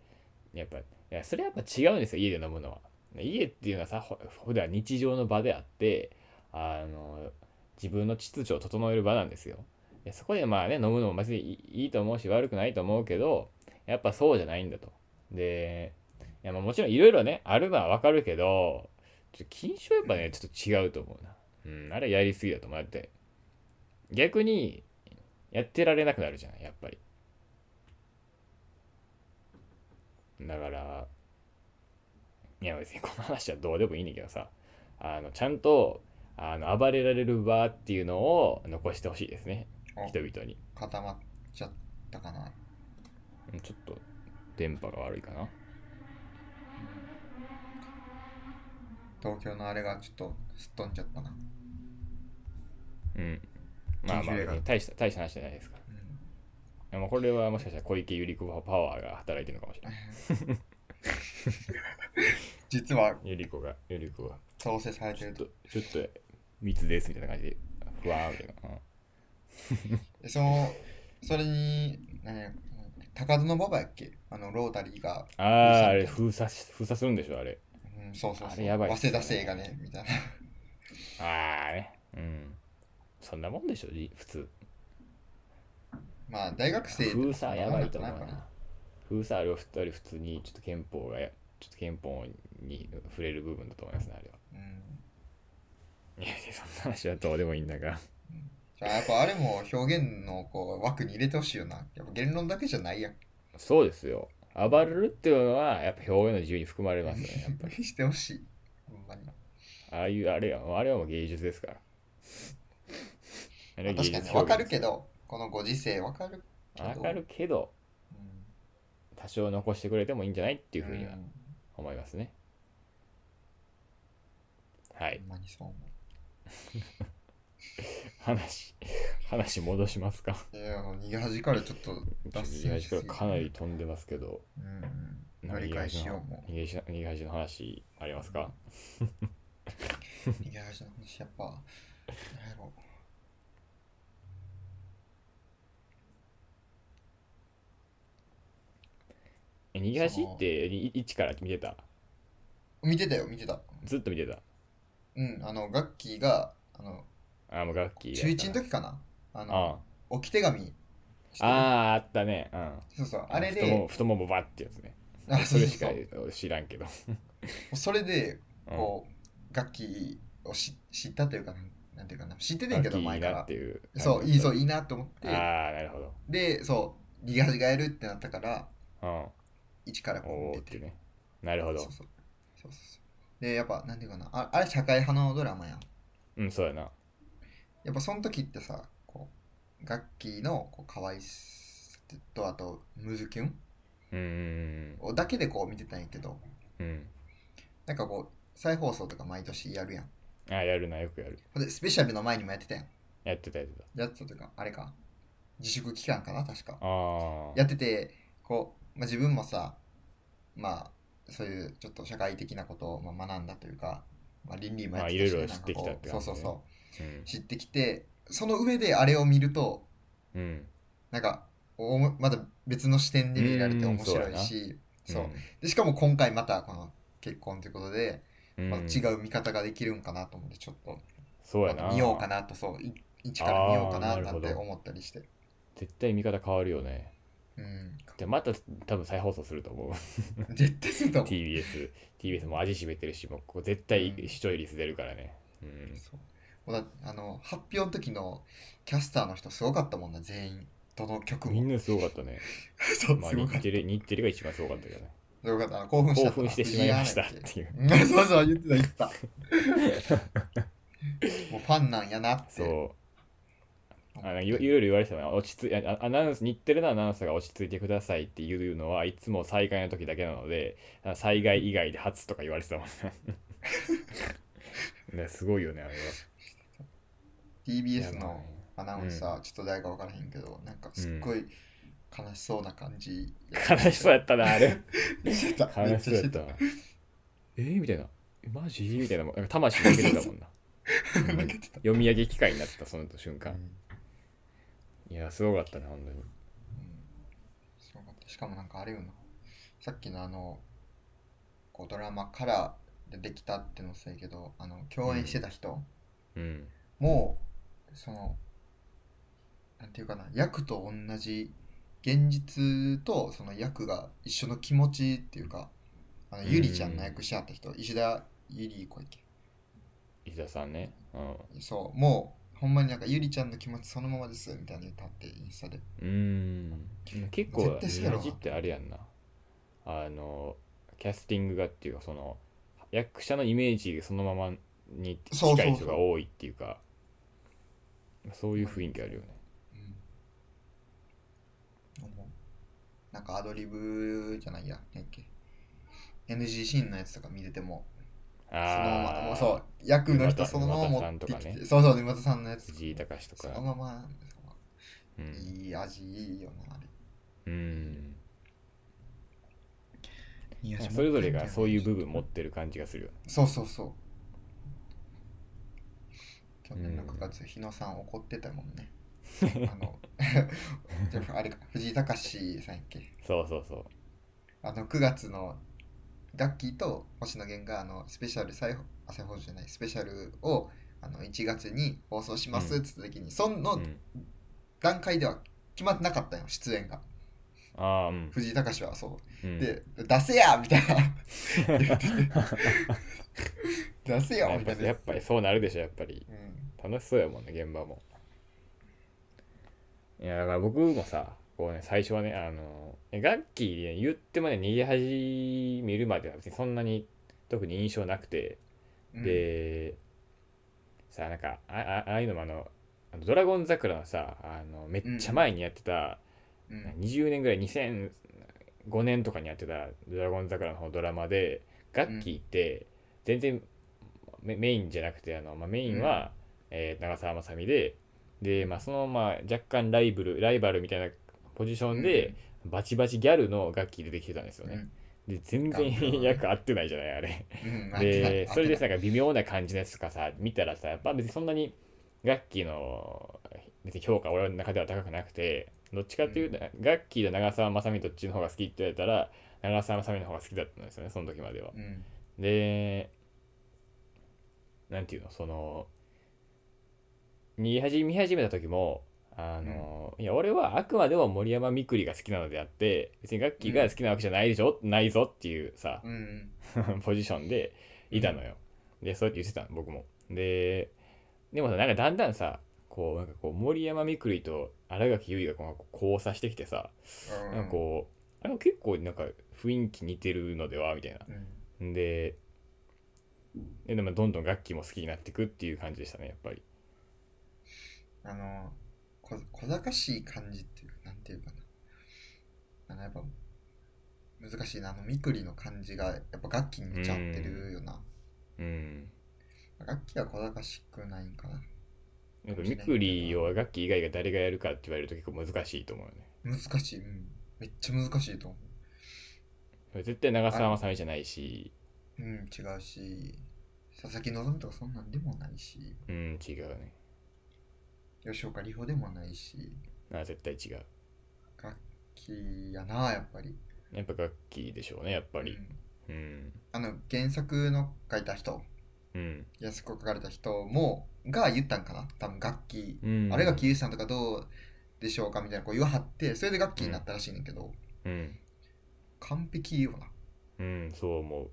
やっぱいやそれはやっぱ違うんですよ家で飲むのは。家っていうのはさほ普段日常の場であってあの自分の秩序を整える場なんですよ。でそこでまあね飲むのも別にいいと思うし悪くないと思うけどやっぱそうじゃないんだと。でいやまあもちろんいろいろねあるのはわかるけどちょ禁酒はやっぱねちょっと違うと思うな。うんあれやりすぎだと思って逆にやってられなくなるじゃんやっぱり。だからいや別にこの話はどうでもいいんだけどさあのちゃんとあの暴れられる場っていうのを残してほしいですねお人々に。固まっちゃったかな。うんちょっと電波が悪いかな。東京のあれがちょっとすっ飛んじゃったな、うんまあまあ大した大した話じゃないですから。うん。でもこれはもしかしたら小池百合子パワーが働いてるのかもしれない。実は百合子が百合子が。調整されてちょっるととちょっと密ですみたいな感じでふわーみたいな、うん。でそのそれに何高田馬場やっけ？あのロータリーが、あああれ封鎖し封鎖するんでしょあれ。うん、そうそうそう。あれやばいね。早稲田生がねみたいな。ああねうんそんなもんでしょじ普通。まあ大学生封鎖やばいと思うな。封鎖あれは二人普通にちょっと憲法がやちょっと憲法に触れる部分だと思いますねあれは。うん。いやそんな話はどうでもいいんだが。じゃあやっぱあれも表現のこう枠に入れてほしいよな。やっぱ言論だけじゃないやん。そうですよ。暴れるっていうのはやっぱ表現の自由に含まれますねやっぱり。してほしい。ほんまに。ああいうあれはあれはもう芸術ですから確か術にわかるけどこのご時世わかるけど。わかるけどうん。多少残してくれてもいいんじゃないっていうふうにはん。思いますね。はい。話話戻しますか？ういや逃げ恥からちょっと脱線しすぎからかなり飛んでますけど。うんうん。なんか乗り換えしようも。逃げし逃げ恥の話ありますか？逃げ恥の話やっぱ何やろ。え逃げ恥ってい一から見てた？見てたよ見てた。ずっと見てた？うんあのガッキーがあのあもう楽器中1の時かな？ああの置き手紙あああったね。うん。そうそうあれで太ももバッってやつね。あそれしか知らんけど。それでうん。こう楽器をし知ったというかなんていうかな。知っててんけど前から。そういいそういいいなと思って。ああなるほど。でそう逃げ恥がやるってなったからうん一からこおう見てね。なるほど。そうそう。そうそうでやっぱなんていうかな。ああれ社会派のドラマやん。うんそうやな。やっぱその時ってさこう楽器のこう可愛さとあとムズキュン？うんだけでこう見てたんやけど。うん。うんなんかこう再放送とか毎年やるやん。ああやるなよくやる。でスペシャルの前にもやってたやん。やってたやってた。やってたというかあれか。自粛期間かな確か。ああやっててこう、まあ、自分もさまあそういうちょっと社会的なことをまあ学んだというか、まあ、倫理もやってたし、まあいろいろなんか知ってきたって感じね。そうそうう。ん知ってきてその上であれを見るとうん。なんかおもまだ別の視点で見られて面白いしそうでしかも今回またこの結婚ということで、うん。まあ、違う見方ができるんかなと思ってちょっとそうやな。見ようかなとそうい一から見ようかなあーなるほど。なんて思ったりして。絶対見方変わるよねうん。でまた多分再放送すると思う。絶対すると思う。TBS TBS も味しめてるしもうここ絶対視聴率出るからね。うん。そう。もうだあの発表の時のキャスターの人すごかったもんな全員。どの曲も。みんなすごかったね。そうまあすごかった。日テレ日テレが一番すごかったけどね。すごかった。興奮した。興奮してしまいましたっていう。うんそうそう言ってた言ってた。もうファンなんやなって。そうあのいろいろいろ言われてたの落ち着いあアナウンス日テレのアナウンサーが落ち着いてくださいっていうのはいつも災害の時だけなのであ災害以外で初とか言われてたもんね。ねすごいよねあれは。TBS のアナウンサー、ちょっと誰か分からへんけどなんかすっごい悲しそうな感じ、悲しそうやったなあれ。悲しそうやった。わえー、みたいな。えマジ？みたいななんか魂抜けてたもんな。うん。読み上げ機会になってたその瞬間。うんいやすごかったね本当に。うん。すごかった。しかもなんかあれよな。さっきのあのこうドラマからでできたってのせいけどあの共演してた人、うん。もうそのなんていうかな役と同じ現実とその役が一緒の気持ちっていうかあのうんゆりちゃんの役し合った人石田ゆり子やっけ？石田さんね。うそうもうほんまになんかゆりちゃんの気持ちそのままですみたいな言ってインスタで。んうーん。結構絶対そうやろニヤジってあれやんな。あのキャスティングがっていうかその役者のイメージそのままに近い人が多いっていうか。そういう雰囲気あるよね。なんかアドリブじゃないや。NG シーンのやつとか見ててもそのままああもうそう役の人そのまま持ってきて、ねそうそう沼田さんのやつ。藤井隆とそのかままうん。いい味いいよなあれ。うん。それぞれがそういう部分持ってる感じがするよね。そうそうそう。去年のうん9月日野さん怒ってたもんね。あの あれか藤井隆さんやっけ？そうそうそう。あの9月のガッキーと星野源があのスペシャル再放朝放送じゃないスペシャルをあの1月に放送しますっつった時に、そのうん。段階では決まってなかったよ出演が。ああうん。藤井隆はそう。うん。で出せやみたいな。出せよやっみたいな。ぱやっぱりそうなるでしょやっぱり。うん。楽しそうやもんね現場も。いやだから僕もさこうね最初はねあのガッキーね言ってもね逃げ始めるまでは別にそんなに特に印象なくて、うん。でさなんかああああいうのもあのドラゴン桜のさあのめっちゃ前にやってた、うん。20年ぐらい2005年とかにやってた「ドラゴン桜」の方ドラマでガッキーって全然メメインじゃなくてあの、まあ、メインは、えー長澤まさみでで、まあ、そのまあ若干ライバルライバルみたいなポジションで、バチバチギャルのガッキー出てきてたんですよね。で全然役合ってないじゃないあれ。うんでそれでさなんか微妙な感じのやつとかさ見たらさやっぱ別にそんなにガッキーの別に評価俺の中では高くなくてどっちかっていうと、ガッキーと長澤まさみどっちの方が好きって言われたら長澤まさみの方が好きだったんですよねその時までは。うんでなんていうのその見始見始めた時もあの、いや俺はあくまでも森山みくりが好きなのであって別にガッキーが好きなわけじゃないでしょ、ないぞっていうさ、うん ポジションでいたのよ。で、そうやって言ってたの、僕も。で、でもさ、なんかだんだんさ、こう、なんかこう、森山みくりと新垣結衣がこう交差してきてさ、うんなんかこう、あれ結構なんか雰囲気似てるのではみたいな。うんで、ででもどんどん楽器も好きになっていくっていう感じでしたね、やっぱり。あのこ小賢しい感じっていうかなんていうかな。あのやっぱ難しいな。あのみくりの感じがやっぱ楽器に似ちゃってるよな。うん。楽器は小賢しくないんかな。やっぱみくりを楽器以外が誰がやるかって言われると結構難しいと思うよね。難しい、うん、めっちゃ難しいと思絶対長澤まさみじゃないし、ううん違うし。佐々木希とかそんなんでもないし。うん、違うね。吉岡里帆でもないしあ絶対違う。楽器やなやっぱりやっぱ楽器でしょうね、やっぱり。うんうん。あの原作の書いた人うん。安子書かれた人もが言ったんかな？多分楽器うん、あれがキリさんとかどうでしょうかみたいなこう言わはってそれで楽器になったらしいねんけど、うん。完璧よなうん、そう思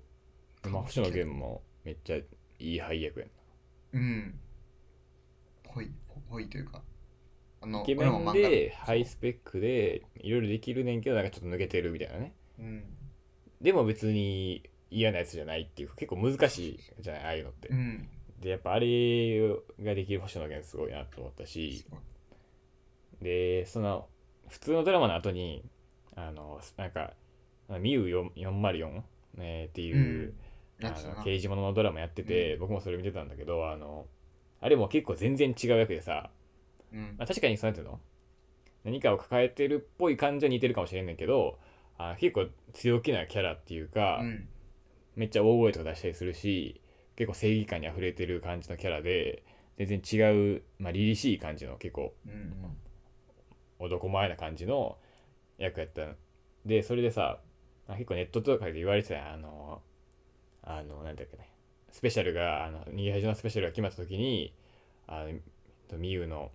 う。まあ、星野源もめっちゃいい配役やな。うんぽいぽぽいというかあのイケメンでハイスペックでいろいろできるねんけどなんかちょっと抜けてるみたいなね。うん。でも別に嫌なやつじゃないっていう結構難しいじゃないああいうのって。う。ん。でやっぱあれができる星野源すごいなと思ったし。でその普通のドラマの後にあのなんかミュー404、えーっていう、あやつだなの刑事物のドラマやってて、僕もそれ見てたんだけどあのあれも結構全然違う役でさ、うん。まあ、確かにそうやっていうの？何かを抱えてるっぽい感じは似てるかもしれんねんけどあ結構強気なキャラっていうか、うん。めっちゃ大声とか出したりするし結構正義感にあふれてる感じのキャラで全然違う、まあ、凛々しい感じの結構うんうん。男前な感じの役やった。でそれでさあ結構ネットとかで言われてたあのあのなんだっけねスペシャルがあの逃げ恥のスペシャルが決まった時にあのミユの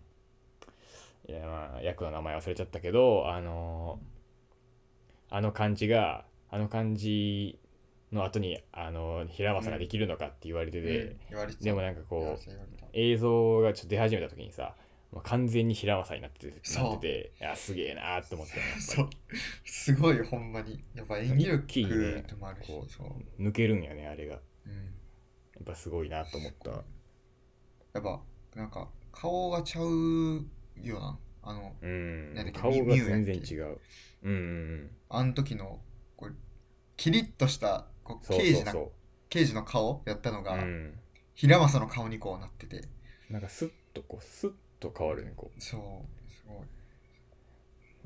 いやまあ役の名前忘れちゃったけどあのあの感じがあの感じの後にあの平正ができるのかって言われてて、うん。言われてた。でもなんかこう映像がちょっと出始めた時にさもう完全に平正になっててなってていやすげえなーって思ってそう。すごいほんまに。やっぱ演技力でもあるし、こうそう、抜けるんやねあれが。やうん、っぱすごいなと思った。やっぱなんか顔がちゃうよなあのうん。なん顔が全然違う。うんうんうん。あの時のこうキリッとした刑事刑事の顔やったのうが、うん。平正の顔にこうなってて。なんかスッとこうスッと変わるねこそうすごい。う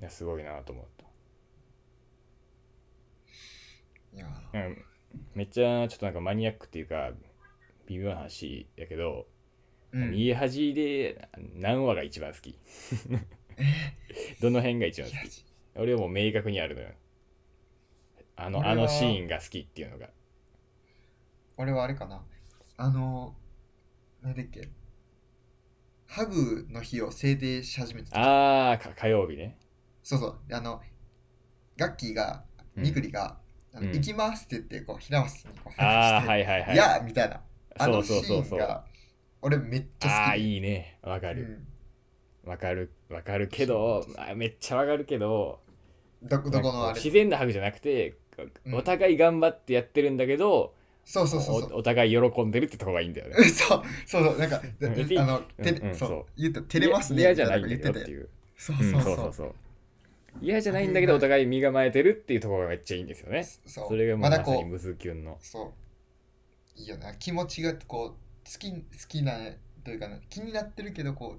いやすごいなと思っいやた、うん、めっちゃちょっとなんかマニアックっていうか微妙な話やけど、うん。逃げ恥で何話が一番好き。どの辺が一番好き？俺はもう明確にあるのよ。あのあのシーンが好きっていうのが。俺はあれかな。あの何だっけ？ハグの日を制定し始めた時。ああ火曜日ね。そうそう。あのガッキーがうん。みくりが、あのうん。行きますって言ってこう平松にこうああしてはいはいはい。いやみたいなあそうのシそうそうそうーンが俺めっちゃ好きああいいね。わかる。うん。わかるわかるけどあめっちゃわかるけどどどこのあれ？自然なハグじゃなくてうん。お互い頑張ってやってるんだけど、そうそうそうそう。おお互い喜んでるってとこがいいんだよね。そうそうそう。なんかあのてうんうんそう。そう。言った照れますね嫌じゃないんだみたなこと言ってて。けどっていう。そううんそうそう。そうそうそう。嫌じゃないんだけどお互い身構えてるっていうところがめっちゃいいんですよね。そう。それがまだこうムズキュンの。そういいよな。気持ちがこう好き好きなというかな気になってるけどこ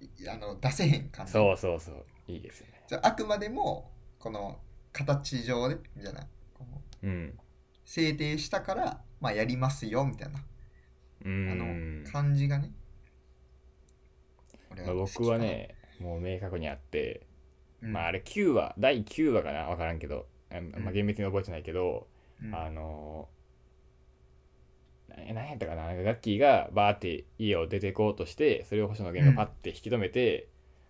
ういあの出せへん感じ。そうそうそう。いいですよね。じゃああくまでもこの形上でみたいな。こううん。制定したからまあやりますよみたいな。うあんの。感じがね。俺まあ、僕はね、もう明確にあって、うん。まああれ9話、第9話かなわからんけど、あまあ、厳密に覚えてないけど、うん。あのー、ななんやったかな？なんかガッキーがバーって家を出てこうとしてそれを星野源がパッて引き止めて、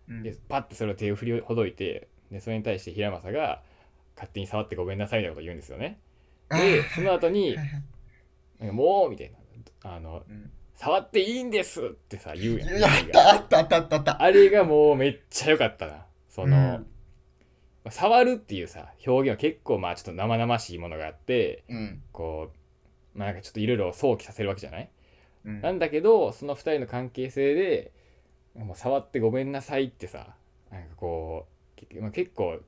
うん。でパッてそれを手を振りほどいてでそれに対して平正が勝手に触ってごめんなさいみたいなことを言うんですよね。あでーその後にもうみたいな。あのうん。触っていいんですってさ言うやん。いやあったあったあったあったあった。あれがもうめっちゃ良かったな。その、うん。触るっていうさ表現は結構まあちょっと生々しいものがあってうん。こうまあなんかちょっといろいろ想起させるわけじゃない？うん。なんだけどその2人の関係性でもう触ってごめんなさいってさなんかこうけまあ結構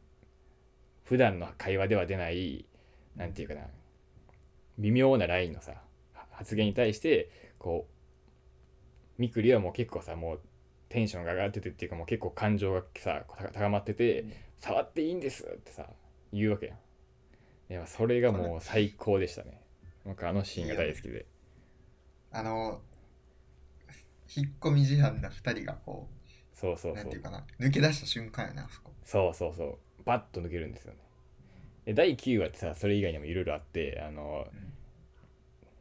普段の会話では出ないなんていうかな微妙なラインのさは発言に対してこうみくりはもう結構さもうテンションが上がっててっていうかもう結構感情がさた高まってて触っていいんですってさ言うわけやんいやそれがもう最高でしたねなんかあのシーンが大好きで。あの引っ込み思案な2人がこそうそううそう。なんていうかな抜け出した瞬間やなあそこ。そうそうそう。バッと抜けるんですよね。で第9話ってさそれ以外にもいろいろあってあのうん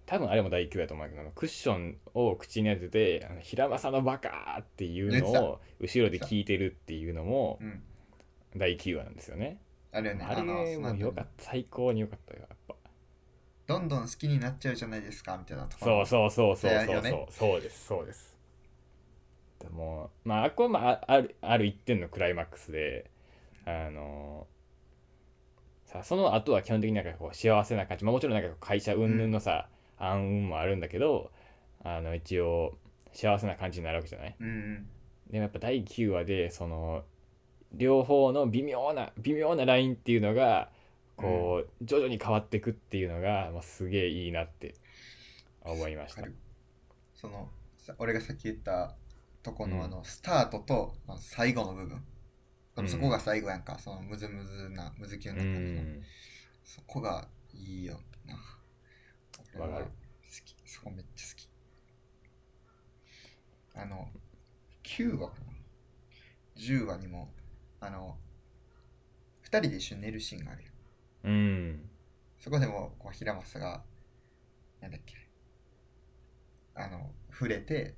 多分あれも第9話だと思うけどクッションを口に当ててあの平正のバカーっていうのを後ろで聞いてるっていうのもうん。第9話なんですよね。あれよねあれもよかった。最高によかったよやっぱどんどん好きになっちゃうじゃないですかみたいなところ。そうそうそうそうそうそう、ね。そうですそうです。でもまああこはまああるある一点のクライマックスであのさその後は基本的になんかこう幸せな感じ、まあ、もちろんなんかこう会社云々のさ、暗雲もあるんだけどあの一応幸せな感じになるわけじゃない？うんうん。でもやっぱ第9話でその両方の微妙な微妙なラインっていうのがこう、徐々に変わっていくっていうのが、まあ、すげえいいなって思いました。そのさ俺がさっき言ったとこうん。のあのスタートとまあ最後の部分。そこうん。が最後やんか。そのムズムズなムズキュンうな感じの。ん。そこがいいよな。わかる。好き。そこめっちゃ好き。あの9話かな。10話にもあの2人で一緒に寝るシーンがあるようん。そこでもこう平正がなんだっけあの触れて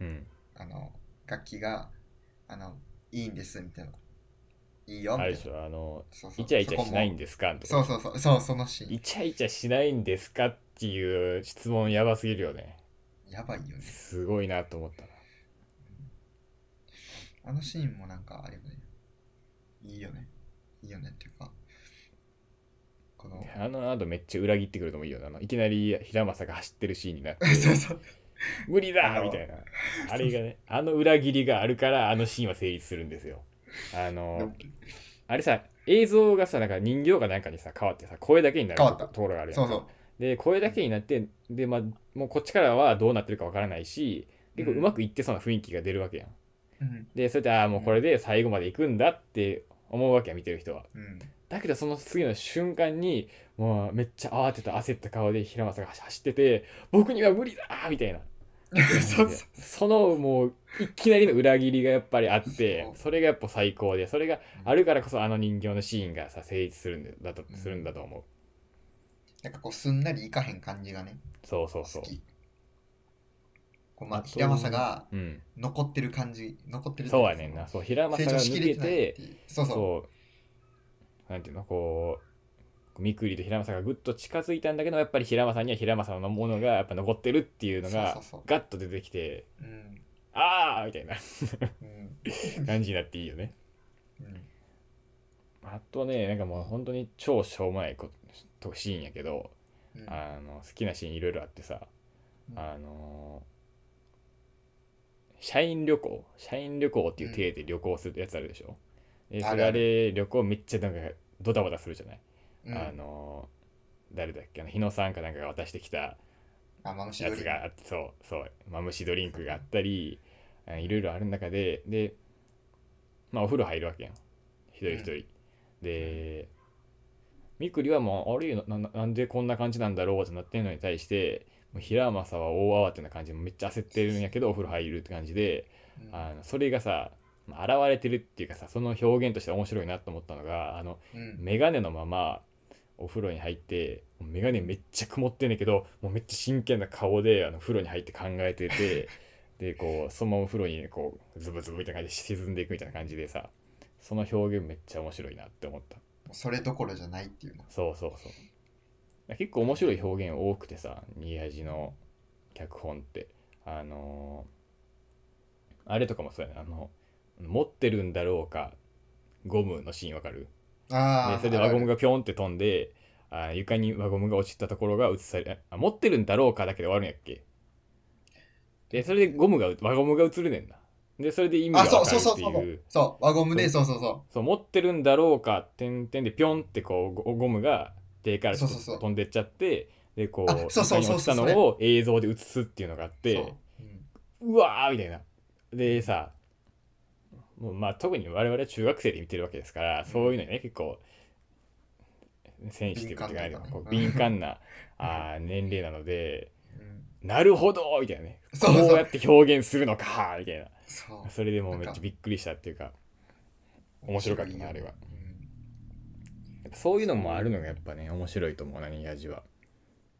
うん。あの楽器があのいいんですみたいな。いいよみたいな。あれでしょあのそうそう。イチャイチャしないんでですか？とかそうそうそうそうそのシーン。イチャイチャしないんですかっていう質問やばすぎるよね。やばいよね。すごいなと思った。なあのシーンもなんかあれよね。いいよね。いいよねっていうかこのあの後めっちゃ裏切ってくるのもいいよな。あのいきなり平正が走ってるシーンになって。そうそう。無理だ！みたいな。あれがねあの裏切りがあるからあのシーンは成立するんですよ。あのあれさ映像がさなんか人形かなんかにさ変わってさ声だけになるところがあるやんそうそう。で声だけになってでまあもうこっちからはどうなってるかわからないし結構うまくいってそうな雰囲気が出るわけやん。うん。でそれでああもうこれで最後まで行くんだって思うわけや見てる人は。うんだけどその次の瞬間にもうめっちゃ慌てた焦った顔で平正が走ってて僕には無理だみたいな。そのもういきなりの裏切りがやっぱりあってそれがやっぱ最高でそれがあるからこそあの人形のシーンがさ成立するんだとうん。するんだと思う。なんかこうすんなりいかへん感じがねそうそうそう。こうまあ平正がうん。残ってる感じ残ってるそうやねんな。そう平正が抜けれてそう。そうそうなんていうのこうみくりと平正がぐっと近づいたんだけどやっぱり平正には平正のものがやっぱ残ってるっていうのがガッと出てきてうん。ああみたいなうん。感じになっていいよね。うん。あとねなんかもう本当に超しょうもないことシーンやけどうん。あの好きなシーンいろいろあってさうん。あの社員旅行社員旅行っていう体で旅行するやつあるでしょ、でそれあある。あるれ旅行めっちゃなんかドタバタするじゃない、うん。あの誰だっけ？あの日野さんかなんかが渡してきたあマムシやドリつがあってそうそう。マムシドリンクがあったりあいろいろある中ででまあお風呂入るわけやん一人一人、でみくりはもうあれなななんでこんな感じなんだろうってなってんのに対してもう平正は大慌てな感じでめっちゃ焦ってるんやけどお風呂入るって感じでうん。あのそれがさまあ現れてるっていうかさその表現として面白いなと思ったのがあのうん。メガネのままお風呂に入ってメガネめっちゃ曇ってんねんけどもうめっちゃ真剣な顔であの風呂に入って考えてて でこうそのままお風呂にこうズブズブみたいな感じで沈んでいくみたいな感じでさその表現めっちゃ面白いなって思った。それどころじゃないっていうの。そうそうそう。結構面白い表現多くてさ逃げ恥の脚本って。あのーあれとかもそうやね。あの持ってるんだろうかゴムのシーンわかる？ああでそれで輪ゴムがピョンって飛んであ床に輪ゴムが落ちたところが映されあ持ってるんだろうかだけで終わるんやっけ？でそれでゴムが輪ゴムが映るねんな。でそれで意味があそうわかるそう。そうそうっていう。そう輪ゴムでそう。そうそそう。持ってるんだろうか点々でピョンってこうゴゴムが手から飛んでっちゃってでこうあそうそう床に落ちたのそうそうを映像で映すっていうのがあっうてそう。うんうわーみたいなでさもうまあ特に我々は中学生で見てるわけですから、そういうのにね結構センシティブっていうかこう敏感な あー年齢なのでうん。なるほどみたいなね。そうやって表現するのかみたいな。それでもうめっちゃびっくりしたっていうか面白かったな。あれはそういうのもあるのがやっぱね面白いと思うな逃げ味は。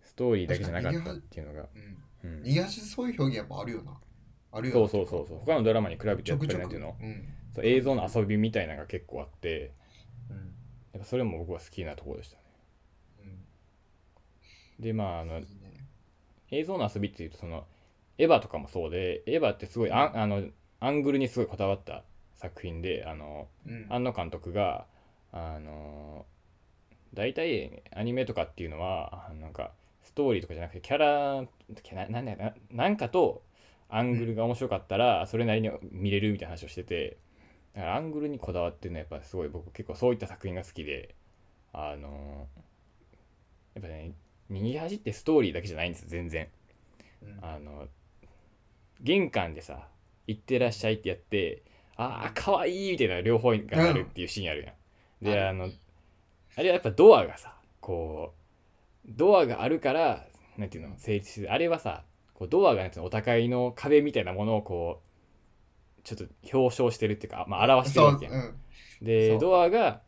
ストーリーだけじゃなかったっていうのが、うん。うん、そういう表現やっぱあるよな。あるよそうそうそうそう。他のドラマに比べてやっぱなんていうの？うんそう映像の遊びみたいなのが結構あってうん。やっぱそれも僕は好きなところでしたね。うん。でまああのね。映像の遊びっていうとそのエヴァとかもそうでエヴァってすごいあんあのアングルにすごいこだわった作品であのうん。庵野監督があの大体アニメとかっていうのはあなんかストーリーとかじゃなくてキャラなんだよななんかとアングルが面白かったらそれなりに見れるみたいな話をしててだからアングルにこだわってるのはやっぱすごい僕結構そういった作品が好きであのやっぱね逃げ恥ってストーリーだけじゃないんですよ全然。うん。あの玄関でさ「行ってらっしゃい」ってやって「ああかわいい」みたいな両方がなるっていうシーンあるやん。であるあのあれはやっぱドアがさこドアがあるからなんていうの成立してる。あれはさこうドアがお互いの壁みたいなものをこうちょっと表彰してるっていうか、まあ、表してるわけやん。うん、でドアが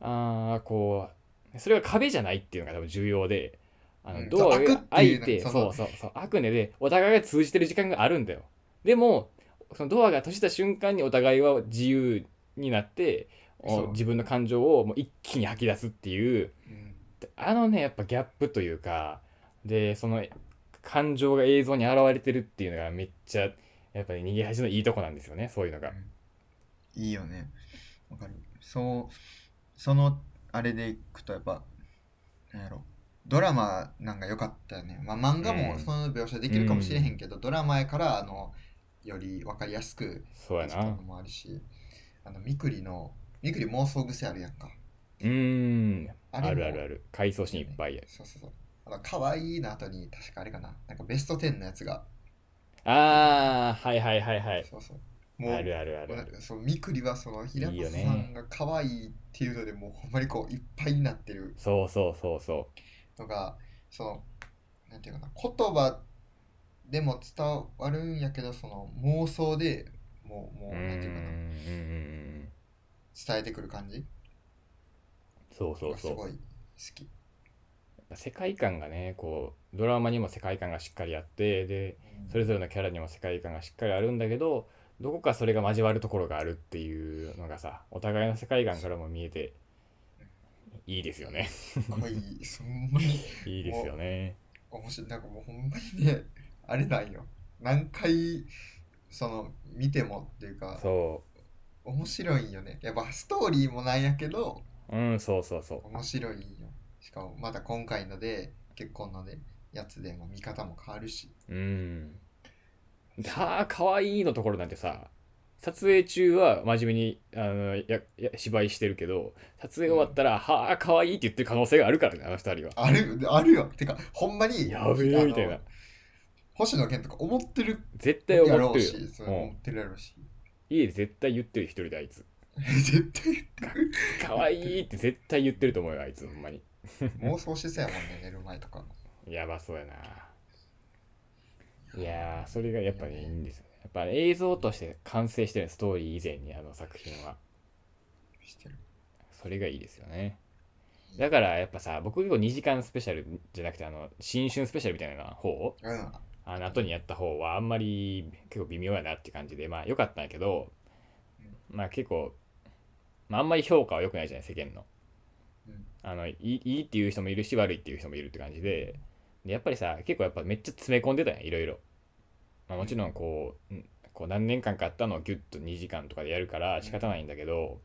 あーこうそれが壁じゃないっていうのが多分重要であのうん。ドアが開いうてそうそうそう。開くねでお互いが通じてる時間があるんだよ。でもそのドアが閉じた瞬間にお互いは自由になって自分の感情をもう一気に吐き出すっていううん。あのねやっぱギャップというかでその感情が映像に現れてるっていうのがめっちゃやっぱり逃げ恥のいいとこなんですよねそういうのが。いいよね。わかる。そうそのあれでいくとやっぱなんやろ。ドラマなんか良かったよね、まあ、漫画もうん。その描写できるかもしれへんけど、ドラマやからあのより分かりやすくそうやな。の。もあるしあのみくりのみくり妄想癖あるやんか。うーん。あるあるある。回想シーンいっぱいや。そうそうそう。あの可愛いの後に確かあれかな。なんかベスト10のやつがあーはいはいはいはい。そうそう。もうあるあるある。そうみくりはその平松さんが可愛いっていうのでもうほんまにこういっぱいになってる。そうそうそうそのがそのなんていうかな言葉でも伝わるんやけどその妄想でもうもうなんていうかな。伝えてくる感じ。そうそうそう。がすごい好き世界観がねこうドラマにも世界観がしっかりあってでそれぞれのキャラにも世界観がしっかりあるんだけどどこかそれが交わるところがあるっていうのがさお互いの世界観からも見えていいですよね。すごいそんなにいいですよね。面白いなんかもうほんまにねあれなんよ。何回その見てもっていうかそ面白いんよね。やっぱストーリーもなんやけどううんそうそうそう。面白いんよしかもまた今回ので結婚のでやつでも見方も変わるしうん。ではあ、かわいいのところなんてさ、撮影中は真面目にあのやや芝居してるけど、撮影終わったら、はあ、かわいいって言ってる可能性があるからね、あの二人は。あるあるよてかほんまにやべえみたいな。星野源とか思ってる絶対や思ってるろうしそうよ。思ってるやろうしうん家で絶対言ってる、一人であいつ。絶対言ってるか わいいって絶対言ってると思うよ、あいつ、ほんまに。妄想してそうやもんね寝る前とかやばそうやな。いやー、それがやっぱね、いいんですよね。やっぱ映像として完成してるストーリー以前にあの作品は。してるそれがいいですよね。だからやっぱさ、僕結構2時間スペシャルじゃなくて、あの、新春スペシャルみたいな方？うんあの後にやった方はあんまり結構微妙やなって感じで、まあ良かったんやけど、まあ結構、まああんまり評価は良くないじゃない、世間の。あのいいいいっていう人もいるし悪いっていう人もいるって感じででやっぱりさ結構やっぱめっちゃ詰め込んでたんいろいろ、まあ、もちろんこう,、うん、こう何年間かあったのをギュッと2時間とかでやるから仕方ないんだけど、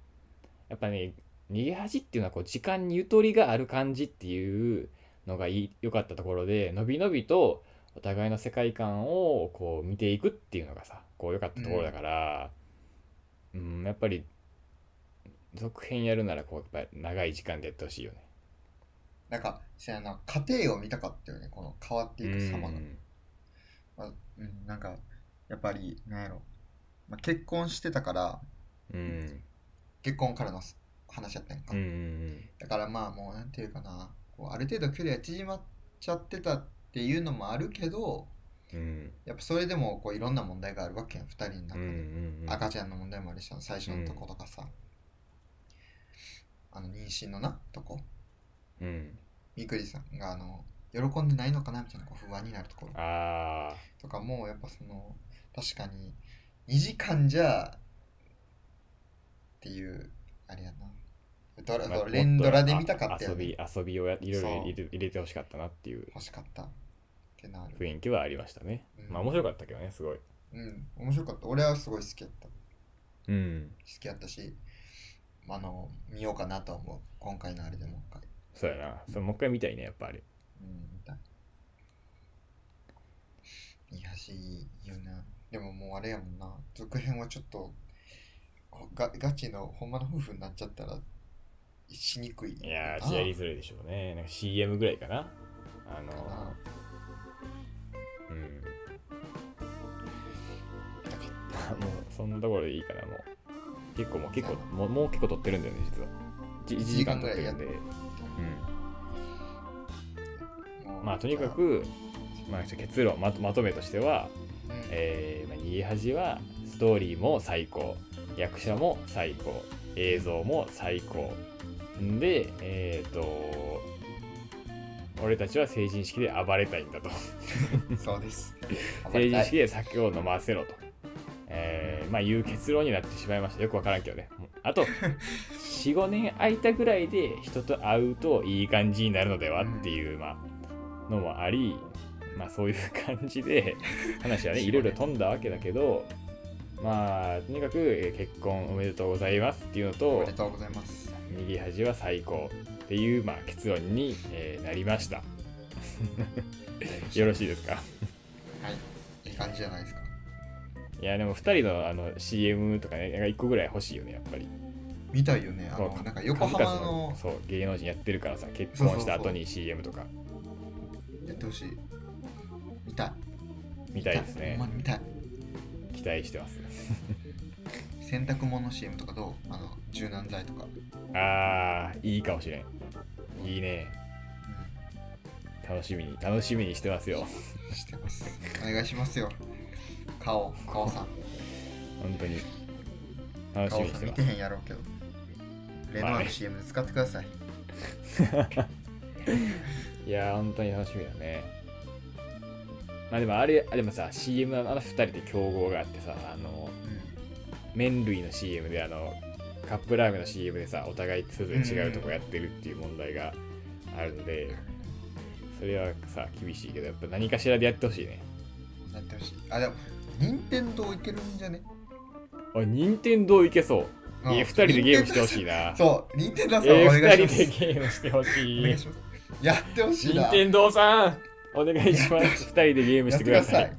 やっぱね逃げ恥っていうのはこう時間にゆとりがある感じっていうのがいい良かったところでのびのびとお互いの世界観をこう見ていくっていうのがさこう良かったところだから、うん、やっぱり続編やるならこうやっぱり長い時間でやってほしいよね。なんかせやな家庭を見たかったよねこの変わっていく様が。うん。まあうん、なんかやっぱりなんやろ、まあ、結婚してたからうん。結婚からの話やったんか、うんうんだからまあもうなんていうかな。こうある程度距離が縮まっちゃってたっていうのもあるけどうん。やっぱそれでもこういろんな問題があるわけやん2人の中で、うんうんうん。赤ちゃんの問題もあるし最初のとことかさ、あの妊娠のなとこ。うん。みくりさんがあの喜んでないのかなみたいなこう不安になるところ。あとかもやっぱその確かに2時間じゃっていうあれやな。ドラ、あ、まあ連ドラで見たかったよ、遊びね、遊びをやいろいろ入れ入れてほしかったなっていう。欲しかった。ってなる。雰囲気はありましたね、うん。まあ面白かったけどねすごい。うん。面白かった。俺はすごい好きやった。好うん。きやったしあの見ようかなとは思う。今回のあれでもう一回。そうやな。それもう一回見たいねやっぱあれ。うん見たい。いやしいいよな。でももうあれやもんな。続編はちょっとガガチのほんまの夫婦になっちゃったらしにくい。いやなーやりづらいでしょうね。なんか CM ぐらいかな。あのかな。うん。痛かっもうそんなところでいいかなもう結構もう結構もうもう結構撮ってるんだよね実は。1時間撮ってる。んで。うん。まあとにかく、まあ、結論まとまとめとしては、うん。えーまあ、逃げ恥はストーリーも最高。役者も最高。映像も最高。んでえっ、と俺たちは成人式で暴れたいんだと。そうです。成人式で酒を飲ませろと、えーまあいう結論になってしまいましたよくわからんけどねあと45年空いたぐらいで人と会うといい感じになるのではっていう、まあ、のもありまあそういう感じで話はねいろいろ飛んだわけだけどまあとにかくえー結婚おめでとうございますっていうのおとめでとうございます。右端は最高っていう、まあ、結論に、えーなりました よろしいですか？はい。いい感じじゃないですか。いやでも2人のあの CM とかねなんか1個ぐらい欲しいよねやっぱり見たいよね。あのなんか横浜のそう芸能人やってるからさ結婚した後に CM とかやってほしい。見たい。見たいですね見たい。期待してます洗濯物 CM とかどう？あの柔軟剤とか。あーいいかもしれんいいねう楽しみに楽しみにしてますよん。してます。お願いしますよ。顔、顔さん。本当に楽しみにしてます顔さん見てへんやろうけど。レノアの CM で使ってください。いやー本当に楽しみだねまあでもあれあでもさ CM のあの2人で競合があってさあのう麺類の CM であのカップラーメンの CM でさお互いそれぞれ違うとこやってるっていう問題があるのでそれはさ厳しいけどやっぱ何かしらでやってほしいねん。やってほしい。あ、でも、任天堂いけるんじゃね？あ任天堂いけそういや2人でゲームしてほしいな そう、任天堂さんえー、お願いし2ます。人でゲームしてほしいお願いします。やってほしいな。任天堂さんお願いします2人でゲームしてください。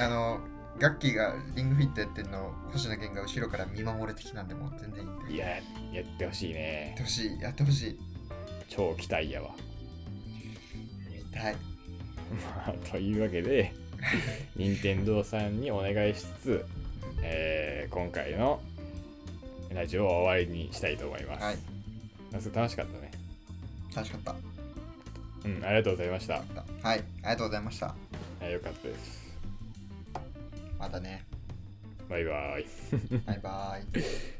あの、ガッキーがリングフィットやってるのを星野源が後ろから見守れてきたんでもう全然いいんで。いややってほしいやねってほしい、やってほしい。超期待やわ見たい。まあというわけで 任天堂さんにお願いしつつ、えー今回のラジオを終わりにしたいと思います。はい。楽しかったね。楽しかった。うん、ありがとうございました。はい、ありがとうございました。はい、よかったです。またね。バイバイ。バイバイ。